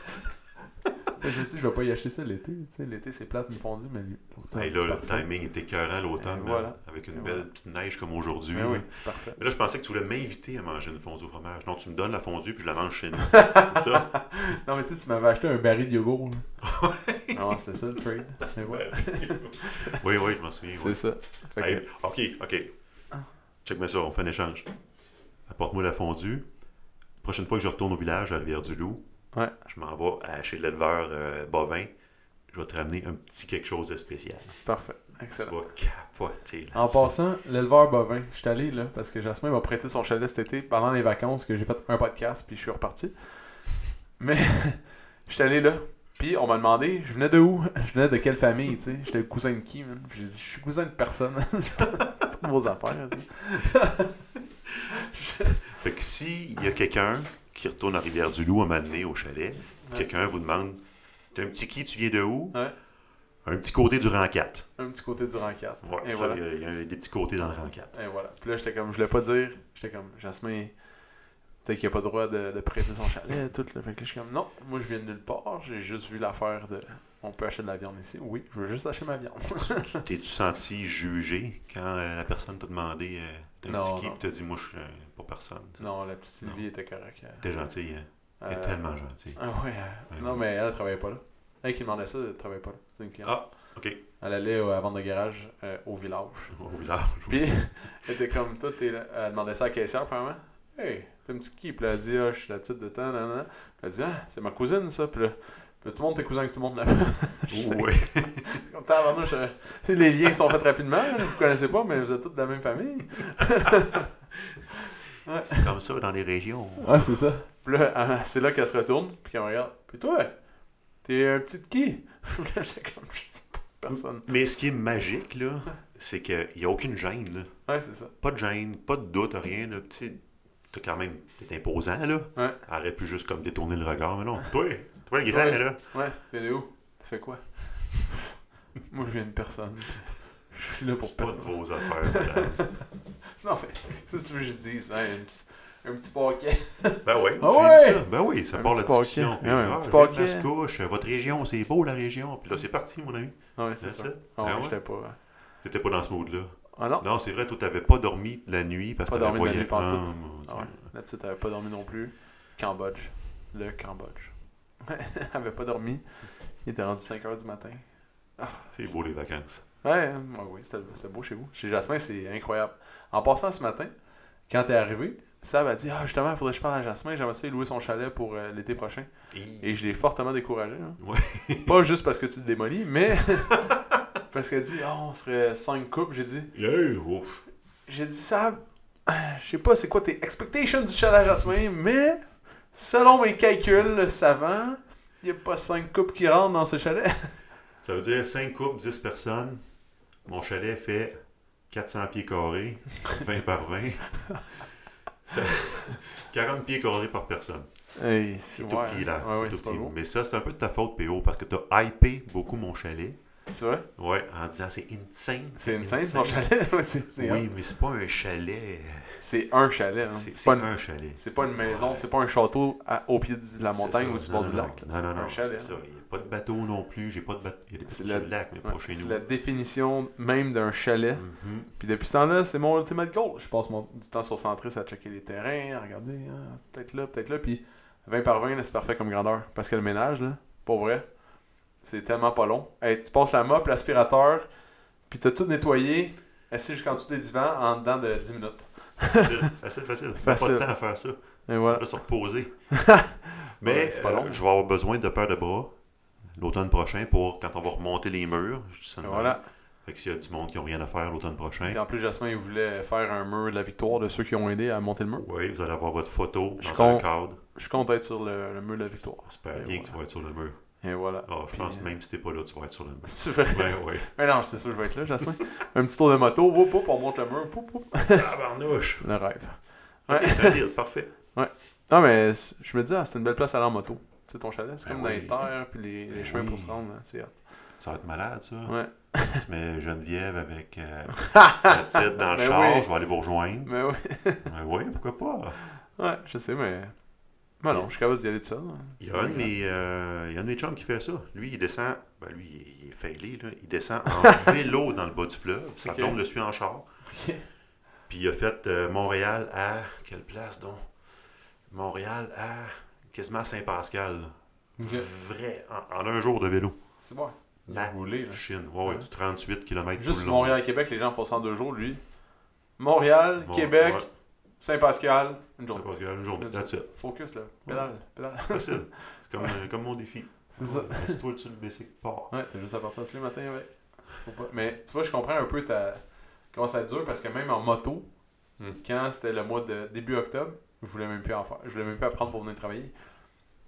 Speaker 1: Je sais, je vais pas y acheter ça l'été. tu sais, L'été, c'est plate, une fondue, mais l'automne,
Speaker 2: Hey, là, le
Speaker 1: parfait.
Speaker 2: timing était écœurant l'automne, man,
Speaker 1: voilà.
Speaker 2: avec une
Speaker 1: Et
Speaker 2: belle
Speaker 1: voilà.
Speaker 2: petite neige comme aujourd'hui.
Speaker 1: Ben oui, c'est parfait.
Speaker 2: Mais là, je pensais que tu voulais m'inviter à manger une fondue au fromage. Non, tu me donnes la fondue puis je la mange chez nous. C'est ça?
Speaker 1: Non, mais tu sais, tu m'avais acheté un baril de yogourt. non, c'était ça le trade.
Speaker 2: Oui, oui, je m'en souviens.
Speaker 1: C'est ça. Que-
Speaker 2: ok, ok. Check-moi ça, on fait un échange. Apporte-moi la fondue. Prochaine fois que je retourne au village à Rivière-du-Loup,
Speaker 1: Ouais.
Speaker 2: je m'en vais à- chez l'éleveur euh, bovin. Je vais te ramener un petit quelque chose de spécial.
Speaker 1: Parfait.
Speaker 2: Tu
Speaker 1: Excellent.
Speaker 2: vas capoter là
Speaker 1: En passant, l'éleveur bovin, je suis allé là parce que Jasmin m'a prêté son chalet cet été pendant les vacances que j'ai fait un podcast puis je suis reparti. Mais je suis allé là. Puis on m'a demandé, je venais de où? Je venais de quelle famille, tu sais? J'étais le cousin de qui man? J'ai dit, je suis cousin de personne. C'est pas de vos affaires, tu sais.
Speaker 2: Fait que s'il y a quelqu'un qui retourne à Rivière-du-Loup à m'amener au chalet,
Speaker 1: Ouais.
Speaker 2: quelqu'un vous demande T'es un petit qui, tu viens de où?
Speaker 1: Ouais.
Speaker 2: Un petit côté du rang 4.
Speaker 1: Un petit côté du rang 4.
Speaker 2: Ouais,
Speaker 1: voilà.
Speaker 2: il y a- des petits côtés dans le rang 4.
Speaker 1: Et voilà. Puis là, j'étais comme, je voulais pas dire. J'étais comme, Jasmin, peut-être qu'il a pas le droit de, de prêter son chalet, tout. Là. Fait que là, je suis comme, non, moi je viens de nulle part. J'ai juste vu l'affaire de. On peut acheter de la viande ici. Oui, je veux juste acheter ma viande.
Speaker 2: T'es-tu senti jugé quand euh, la personne t'a demandé euh, T'es un petit qui t'as dit Moi, je suis pas personne.
Speaker 1: non, la petite Sylvie était correcte.
Speaker 2: T'es gentil, hein. Elle est
Speaker 1: Euh,
Speaker 2: tellement gentille.
Speaker 1: Ah ouais.
Speaker 2: Ouais.
Speaker 1: non, mais elle, elle travaillait pas là. Elle qui demandait ça, elle travaillait pas là. C'est une cliente.
Speaker 2: Ah, ok.
Speaker 1: Elle allait à vente de garage euh, au village.
Speaker 2: Au village.
Speaker 1: Puis, elle était comme toi, t'es là- elle demandait ça à la caissière, premièrement. Hey, t'es un petit qui? Puis elle a dit, ah, je suis la petite de temps, nan, nan. Puis elle a dit, ah, c'est ma cousine, ça. Puis là, puis tout le monde, t'es cousin avec tout le monde là.
Speaker 2: Oui.
Speaker 1: Comme tabarnouche, euh, les liens sont faits rapidement. là. Vous connaissez pas, mais vous êtes tous de la même famille.
Speaker 2: C'est comme ça dans les régions.
Speaker 1: Ouais, c'est ça. Puis là, euh, c'est là qu'elle se retourne, puis qu'elle me regarde. Puis toi, t'es un petit de qui? Là, J'étais comme, je sais pas, personne.
Speaker 2: Mais ce qui est magique, là, c'est qu'il n'y a aucune gêne. Là.
Speaker 1: Ouais, c'est ça.
Speaker 2: Pas de gêne, pas de doute, rien. Là. Tu sais, t'as quand même. T'es imposant, là.
Speaker 1: Ouais.
Speaker 2: Elle aurait pu juste comme détourner le regard. Mais non, toi, toi le grand,
Speaker 1: Ouais.
Speaker 2: là.
Speaker 1: Ouais, tu viens de où? Tu fais quoi? Moi, je viens de personne. Je suis là pour
Speaker 2: pas de vos affaires, madame.
Speaker 1: Non, mais c'est ce que je dis. Un petit, un petit paquet.
Speaker 2: Ben oui,
Speaker 1: Ah ouais!
Speaker 2: ça. Ben oui, ça
Speaker 1: Un
Speaker 2: part la discussion.
Speaker 1: paquet. Ouais, un
Speaker 2: ah,
Speaker 1: petit paquet.
Speaker 2: Mascouche, votre région, c'est beau la région. Puis là, c'est parti, mon ami.
Speaker 1: Ouais, c'est ça.
Speaker 2: ça.
Speaker 1: Ah ouais,
Speaker 2: Ah ouais?
Speaker 1: j'étais pas. euh,
Speaker 2: T'étais pas dans ce mood-là.
Speaker 1: Ah non?
Speaker 2: Non, c'est vrai, toi, t'avais pas dormi la nuit parce que
Speaker 1: Pas
Speaker 2: t'avais
Speaker 1: dormi la
Speaker 2: voyagé.
Speaker 1: nuit.
Speaker 2: Ah,
Speaker 1: Ah ouais. La petite avait pas dormi non plus. Cambodge. Le Cambodge. Elle avait pas dormi. Il était rendu 5h du matin.
Speaker 2: C'est beau les vacances.
Speaker 1: Ouais, ouais, oui, c'était beau chez vous. Chez Jasmin, c'est incroyable. En passant ce matin, quand t'es arrivé, Sab a dit Ah, justement, il faudrait que je parle à Jasmin. J'aimerais ça lui louer son chalet pour euh, l'été prochain. Et je l'ai fortement découragé. hein.
Speaker 2: Ouais.
Speaker 1: Pas juste parce que tu le démolis, mais parce qu'elle dit Ah, on serait 5 couples. J'ai dit
Speaker 2: Yeah, ouf.
Speaker 1: J'ai dit Sab, je sais pas c'est quoi tes expectations du chalet à Jasmin, mais selon mes calculs savants, il n'y a pas 5 couples qui rentrent dans ce chalet.
Speaker 2: Ça veut dire 5 couples, 10 personnes. Mon chalet fait 400 pieds carrés, 20 par 20. Ça- 40 pieds carrés par personne.
Speaker 1: Hey,
Speaker 2: C'est tout
Speaker 1: ouais.
Speaker 2: petit là.
Speaker 1: Ouais, ouais,
Speaker 2: tout petit. Mais ça, c'est un peu de ta faute, PO, parce que tu as hypé beaucoup mon chalet.
Speaker 1: C'est vrai?
Speaker 2: Ouais, en disant c'est insane.
Speaker 1: C'est une scène, son chalet.
Speaker 2: Oui, mais c'est pas un chalet.
Speaker 1: C'est un chalet. hein.
Speaker 2: C'est
Speaker 1: pas, une-
Speaker 2: un chalet.
Speaker 1: c'est pas une maison,
Speaker 2: Ouais.
Speaker 1: c'est pas un château à- au pied de la montagne
Speaker 2: ça.
Speaker 1: ou le bord du lac.
Speaker 2: Non, non, non, c'est ça. Il n'y a pas de bateau non plus. J'ai pas de bateau. Il y a des
Speaker 1: la-
Speaker 2: lac, mais
Speaker 1: Ouais,
Speaker 2: pas chez
Speaker 1: c'est
Speaker 2: nous.
Speaker 1: la définition même d'un chalet.
Speaker 2: Mhm.
Speaker 1: Puis depuis ce temps-là, c'est mon ultimate goal. Je passe mon, du temps sur Centris à checker les terrains, à regarder, c'est peut-être là, peut-être là. Puis 20 par 20, là, c'est parfait comme grandeur. Parce que le ménage, là, pour vrai, c'est tellement pas long. Hey, tu passes la mop, l'aspirateur, puis t'as tout nettoyé, assis jusqu'en dessous des divans en dedans de 10 minutes.
Speaker 2: Facile, facile, facile. Pas de temps à faire ça.
Speaker 1: Et voilà.
Speaker 2: Là, se reposer. Mais
Speaker 1: Ouais, c'est pas
Speaker 2: euh,
Speaker 1: long.
Speaker 2: je vais avoir besoin de paires de bras l'automne prochain pour quand on va remonter les murs. Je
Speaker 1: Et voilà.
Speaker 2: Fait que s'il y a du monde qui n'a rien à faire l'automne prochain,
Speaker 1: Puis en plus, Jasmin, il voulait faire un mur de la victoire de ceux qui ont aidé à monter le mur.
Speaker 2: oui, vous allez avoir votre photo
Speaker 1: Je
Speaker 2: dans un
Speaker 1: compte-
Speaker 2: cadre.
Speaker 1: Je compte être sur le, le mur de la victoire.
Speaker 2: J'espère
Speaker 1: Et
Speaker 2: bien
Speaker 1: voilà.
Speaker 2: que tu vas être sur le mur.
Speaker 1: Et voilà.
Speaker 2: Ah, je
Speaker 1: Puis,
Speaker 2: pense
Speaker 1: euh,
Speaker 2: même si t'es pas là, tu vas être sur le mur.
Speaker 1: C'est vrai.
Speaker 2: Ouais, ouais.
Speaker 1: Mais non, c'est sûr, je vais être là, Jasmin. un petit tour de moto, whoop, whoop, on monte le mur, whoop, whoop.
Speaker 2: Tabarnouche!
Speaker 1: Le rêve.
Speaker 2: Ok, c'est un deal, parfait.
Speaker 1: Non, mais je me dis, ah, c'est une belle place à aller en moto. Tu sais, ton chalet, c'est
Speaker 2: Ben
Speaker 1: comme dans les
Speaker 2: oui.
Speaker 1: terres, puis les, les
Speaker 2: Ben
Speaker 1: chemins pour
Speaker 2: oui.
Speaker 1: se rendre, hein, c'est hot.
Speaker 2: Ça va être malade, ça.
Speaker 1: Ouais.
Speaker 2: Mets Geneviève avec euh, la petite dans le
Speaker 1: Ben
Speaker 2: char,
Speaker 1: oui.
Speaker 2: je vais aller vous rejoindre.
Speaker 1: Mais oui.
Speaker 2: Ben oui, pourquoi pas?
Speaker 1: Ouais, je sais, mais Ben non, je suis capable d'y aller tout seul. hein.
Speaker 2: Il y a un de mes, euh, il y a un de mes chums qui fait ça. Lui, il descend, ben lui, il est- il est failé, là. Il descend en vélo dans le bas du fleuve. Sa blonde le suit en char. Puis il a fait euh, Montréal à. Quelle place donc? Montréal à. quasiment Saint-Pascal. Vrai, en, en un jour de vélo.
Speaker 1: C'est bon. Il a roulé, là.
Speaker 2: Chine. Ouais, ouais, du 38 km
Speaker 1: Juste. Montréal-Québec, les gens font ça en deux jours, lui. Montréal, Québec,
Speaker 2: ouais,
Speaker 1: Saint-Pascal, une journée.
Speaker 2: Journée. That's it.
Speaker 1: Focus, là. Pédale, pédale.
Speaker 2: Facile. C'est comme, euh, comme mon défi.
Speaker 1: C'est ça.
Speaker 2: Laisse-toi sur le bicycle, pars.
Speaker 1: Ouais, t'as juste à partir tous les matins avec. Faut pas- Mais tu vois, je comprends un peu ta... comment ça dure parce que même en moto,
Speaker 2: Hmm.
Speaker 1: quand c'était le mois de début octobre, je voulais même plus en faire. Je voulais même plus apprendre pour venir travailler.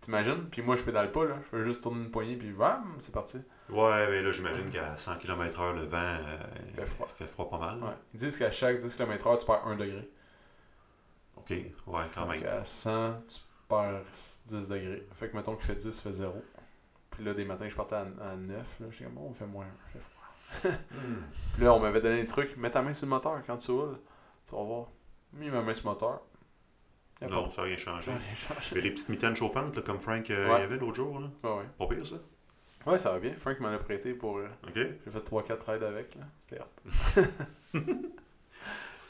Speaker 1: T'imagines? Puis moi, je pédale pas, là. Je fais juste tourner une poignée, puis bam, c'est parti.
Speaker 2: Ouais, mais là, j'imagine qu'à 100 km/h, le vent euh,
Speaker 1: fait froid.
Speaker 2: fait froid pas mal.
Speaker 1: Ouais. Ils disent qu'à chaque 10 km/h, tu perds 1 degré.
Speaker 2: Ok, ouais, quand
Speaker 1: Donc
Speaker 2: même.
Speaker 1: à 100, tu perds 10 degrés. Fait que mettons qu'il fait 10, fait 0. Puis là, des matins, je partais à, à 9. Là, j'étais comme, bon, on fait moins, il fait froid.
Speaker 2: Hmm.
Speaker 1: Puis là, on m'avait donné des trucs. Mets ta main sur le moteur quand tu roules. Tu vas voir. Mis ma main sur le moteur. Y a
Speaker 2: Non,
Speaker 1: pas
Speaker 2: ça n'a rien changé.
Speaker 1: a changé.
Speaker 2: Mais les petites mitaines chauffantes, là, comme Frank euh,
Speaker 1: Ouais.
Speaker 2: il y avait l'autre jour, là.
Speaker 1: Ouais, ouais.
Speaker 2: pas pire ça.
Speaker 1: Ouais, ça va bien. Frank m'en a prêté pour. euh,
Speaker 2: Ok.
Speaker 1: J'ai fait 3-4 raids avec. là. Hot.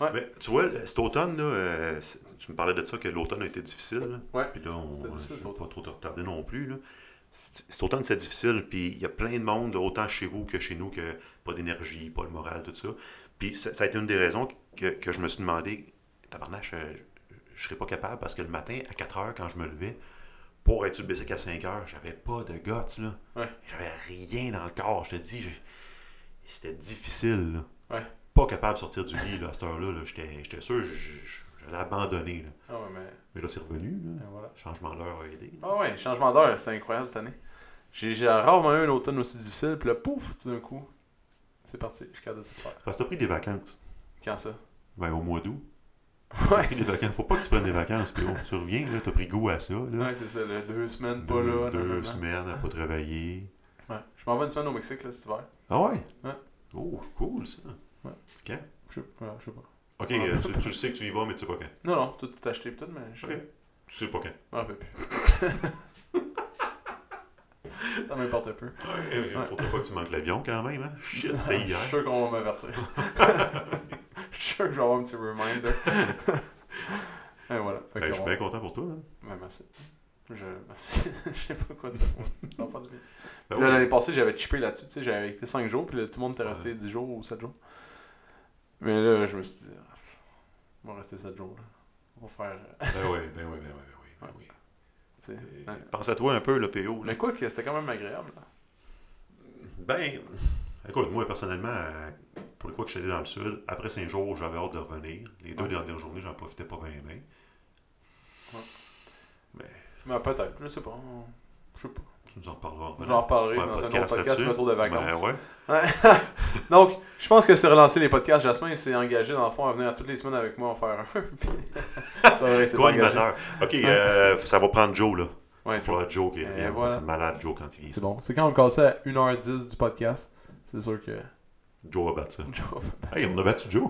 Speaker 1: Ouais.
Speaker 2: Mais tu vois, cet automne, là, euh, tu me parlais de ça, que l'automne a été difficile. là. Puis là, on ne va pas trop te retarder non plus. Là. Cet automne, c'est difficile. Puis il y a plein de monde, autant chez vous que chez nous, que pas d'énergie, pas le moral, tout ça. Puis ça, ça a été une des raisons que, que je me suis demandé, tabarnache, euh, je serais pas capable parce que le matin, à 4 heures, quand je me levais, pour être sur le bicycle à 5 heures, j'avais pas de guts, là.
Speaker 1: Ouais.
Speaker 2: J'avais rien dans le corps, je te dis. C'était difficile, là.
Speaker 1: Ouais.
Speaker 2: Pas capable de sortir du lit, là, à cette heure-là. là. J'étais sûr, j'allais abandonner, là.
Speaker 1: Ah ouais, mais.
Speaker 2: Mais là, c'est revenu, là.
Speaker 1: voilà.
Speaker 2: Changement d'heure a aidé.
Speaker 1: Ah ouais, changement d'heure, c'était incroyable cette année. J'ai rarement eu un automne aussi difficile. Puis là, pouf, tout d'un coup, c'est parti. Je suis capable de tout faire.
Speaker 2: Parce que t'as pris des vacances.
Speaker 1: Quand ça?
Speaker 2: Ben, au mois d'août.
Speaker 1: Ouais,
Speaker 2: T'as pris des
Speaker 1: c'est ça.
Speaker 2: vacances. Faut pas que tu prennes des vacances, puis tu reviens, là, t'as pris goût à ça, là.
Speaker 1: Ouais, c'est ça. là, deux semaines pas
Speaker 2: deux
Speaker 1: là.
Speaker 2: deux semaines à pas travailler.
Speaker 1: Ouais. Je m'en vais une semaine au Mexique là, cet hiver.
Speaker 2: Ah ouais?
Speaker 1: Ouais.
Speaker 2: Oh, cool, ça.
Speaker 1: Ouais.
Speaker 2: Quand?
Speaker 1: Je sais ouais, je sais pas.
Speaker 2: Ok,
Speaker 1: Ouais.
Speaker 2: euh, tu, tu le sais que tu y vas, mais tu sais pas quand.
Speaker 1: Non, non, tout est acheté peut-être, mais je
Speaker 2: Ok. Tu sais pas quand.
Speaker 1: je m'en rappelle plus. ça m'importe peu.
Speaker 2: Ouais, faudrait pas que tu manques l'avion quand même, hein? Shit, c'était
Speaker 1: Je
Speaker 2: hier.
Speaker 1: suis sûr qu'on va m'avertir. Je suis sûr que je vais avoir un petit reminder. Et voilà. Fait
Speaker 2: Ben,
Speaker 1: que
Speaker 2: je suis
Speaker 1: on-
Speaker 2: bien content pour toi. Là.
Speaker 1: Ben, merci. Je, merci. je sais pas quoi dire. Ça va faire du bien.
Speaker 2: Ben
Speaker 1: Puis là,
Speaker 2: oui.
Speaker 1: l'année passée, j'avais chippé là-dessus. Tu sais, j'avais été 5 jours, puis là, tout le monde était resté 10 jours ou 7 jours. Mais là, je me suis dit, ah, on va rester 7 jours. Là. On va faire. euh,
Speaker 2: Ben oui, ben oui, ben oui, ben oui. Ben oui. Et
Speaker 1: ouais.
Speaker 2: Pense à toi un peu, le PO. là.
Speaker 1: Mais quoi que c'était quand même agréable. là.
Speaker 2: Ben, écoute, moi personnellement, pour les fois que j'étais dans le sud, après cinq jours, j'avais hâte de revenir. Les deux
Speaker 1: Ouais.
Speaker 2: dernières journées, j'en profitais pas bien, bien.
Speaker 1: Mais peut-être, je sais pas. Je sais pas.
Speaker 2: Tu nous en reparleras.
Speaker 1: J'en reparlerai dans un autre
Speaker 2: podcast
Speaker 1: retour de vacances.
Speaker 2: Ben ouais.
Speaker 1: Donc, je pense que c'est relancer les podcasts. Jasmin s'est engagé dans le fond à venir toutes les semaines avec moi en faire un. C'est pas vrai, c'est pas engagé.
Speaker 2: Co-animateur. Ok, euh, ça va prendre Joe, là.
Speaker 1: Ouais,
Speaker 2: Il faudra Joe qui revienne.
Speaker 1: voilà.
Speaker 2: C'est malade, Joe, quand il vient.
Speaker 1: c'est bon. C'est quand on le cassait à 1h10 du podcast. C'est sûr que.
Speaker 2: Joe va battre ça.
Speaker 1: Joe-
Speaker 2: Hey, on a battu Joe.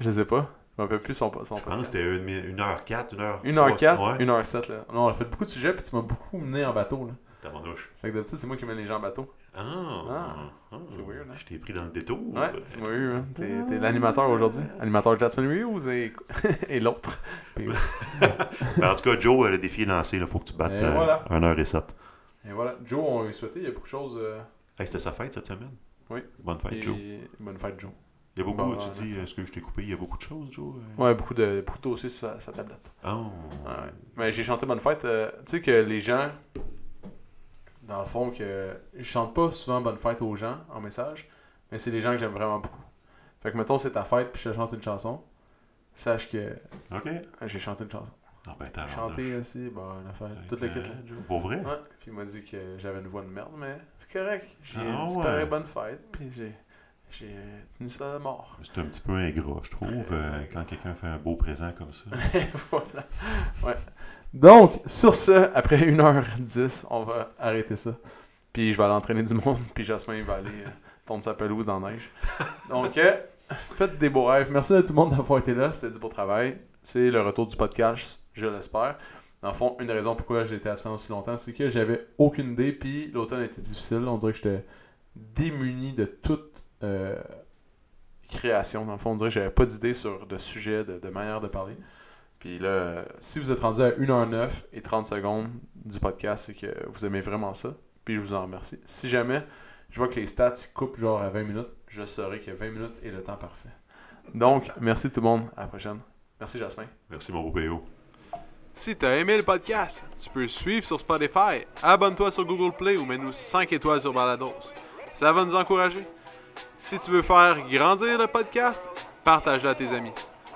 Speaker 1: Je sais pas. Je m'en rappelle plus son, son
Speaker 2: Je pense que c'était 1h04, 1h.
Speaker 1: 1h04,
Speaker 2: Ouais.
Speaker 1: 1h07 là. Non, on a fait beaucoup de sujets puis tu m'as beaucoup mené en bateau là.
Speaker 2: Tabarnouche.
Speaker 1: Fait que d'habitude c'est moi qui mène les gens en bateau.
Speaker 2: Ah,
Speaker 1: Ah,
Speaker 2: ah.
Speaker 1: c'est weird, hein?
Speaker 2: Je t'ai pris dans le détour.
Speaker 1: Ouais, tu m'as eu, hein? T'es, l'animateur aujourd'hui. Animateur Jasmine Hughes et, et l'autre. Puis-
Speaker 2: Ben, en tout cas, Joe, le défi est lancé. Il faut que tu battes
Speaker 1: Et
Speaker 2: euh,
Speaker 1: voilà.
Speaker 2: 1h07.
Speaker 1: Et voilà. Joe, on lui souhaitait, il y a beaucoup de choses. euh,
Speaker 2: Hey, c'était sa fête cette semaine?
Speaker 1: Oui.
Speaker 2: Bonne fête,
Speaker 1: et-
Speaker 2: Joe.
Speaker 1: Bonne fête, Joe.
Speaker 2: Il y a beaucoup,
Speaker 1: Bon,
Speaker 2: tu dis, est-ce que je t'ai coupé? Il y a beaucoup de choses, Joe? euh?
Speaker 1: Ouais, beaucoup de, beaucoup de dossiers sur sa, sa tablette.
Speaker 2: Oh.
Speaker 1: Ouais. Mais j'ai chanté Bonne Fête. euh, tu sais que les gens, dans le fond, que je chante pas souvent Bonne Fête aux gens en message, mais c'est des gens que j'aime vraiment beaucoup. Fait que mettons c'est ta fête puis je te chante une chanson, sache que euh,
Speaker 2: OK.
Speaker 1: j'ai chanté une chanson.
Speaker 2: Non, ben, t'as
Speaker 1: Chanté aussi, bonne fête, toute la là.
Speaker 2: Pour vrai?
Speaker 1: Ouais, puis il m'a dit que j'avais une voix de merde, mais c'est correct. J'ai
Speaker 2: Ah ouais.
Speaker 1: pareil bonne fête, puis j'ai j'ai tenu ça mort.
Speaker 2: C'est un petit peu ingrat, je trouve, euh, quand quelqu'un fait un beau présent comme ça.
Speaker 1: Voilà. Ouais. Donc, sur ce, après 1h10, on va arrêter ça. Puis je vais aller entraîner du monde, puis Jasmin va aller euh, tondre sa pelouse dans la neige. Donc, euh, faites des beaux rêves. Merci à tout le monde d'avoir été là. C'était du beau travail. C'est le retour du podcast, je l'espère. Le fond, une raison pourquoi j'étais absent aussi longtemps, c'est que j'avais aucune idée, puis l'automne était difficile. On dirait que j'étais démuni de toute euh, création. Dans le fond, on dirait que j'avais pas d'idée sur de sujet, de manière de parler. Puis là, si vous êtes rendu à 1h09 et 30 secondes du podcast, c'est que vous aimez vraiment ça. Puis je vous en remercie. Si jamais je vois que les stats coupent genre à 20 minutes, je saurai que 20 minutes est le temps parfait. Donc, merci tout le monde. À la prochaine. Merci Jasmin.
Speaker 2: Merci, mon beau PO.
Speaker 1: Si t'as aimé le podcast, tu peux le suivre sur Spotify, abonne-toi sur Google Play ou mets-nous 5 étoiles sur Balados. Ça va nous encourager. Si tu veux faire grandir le podcast, partage-le à tes amis.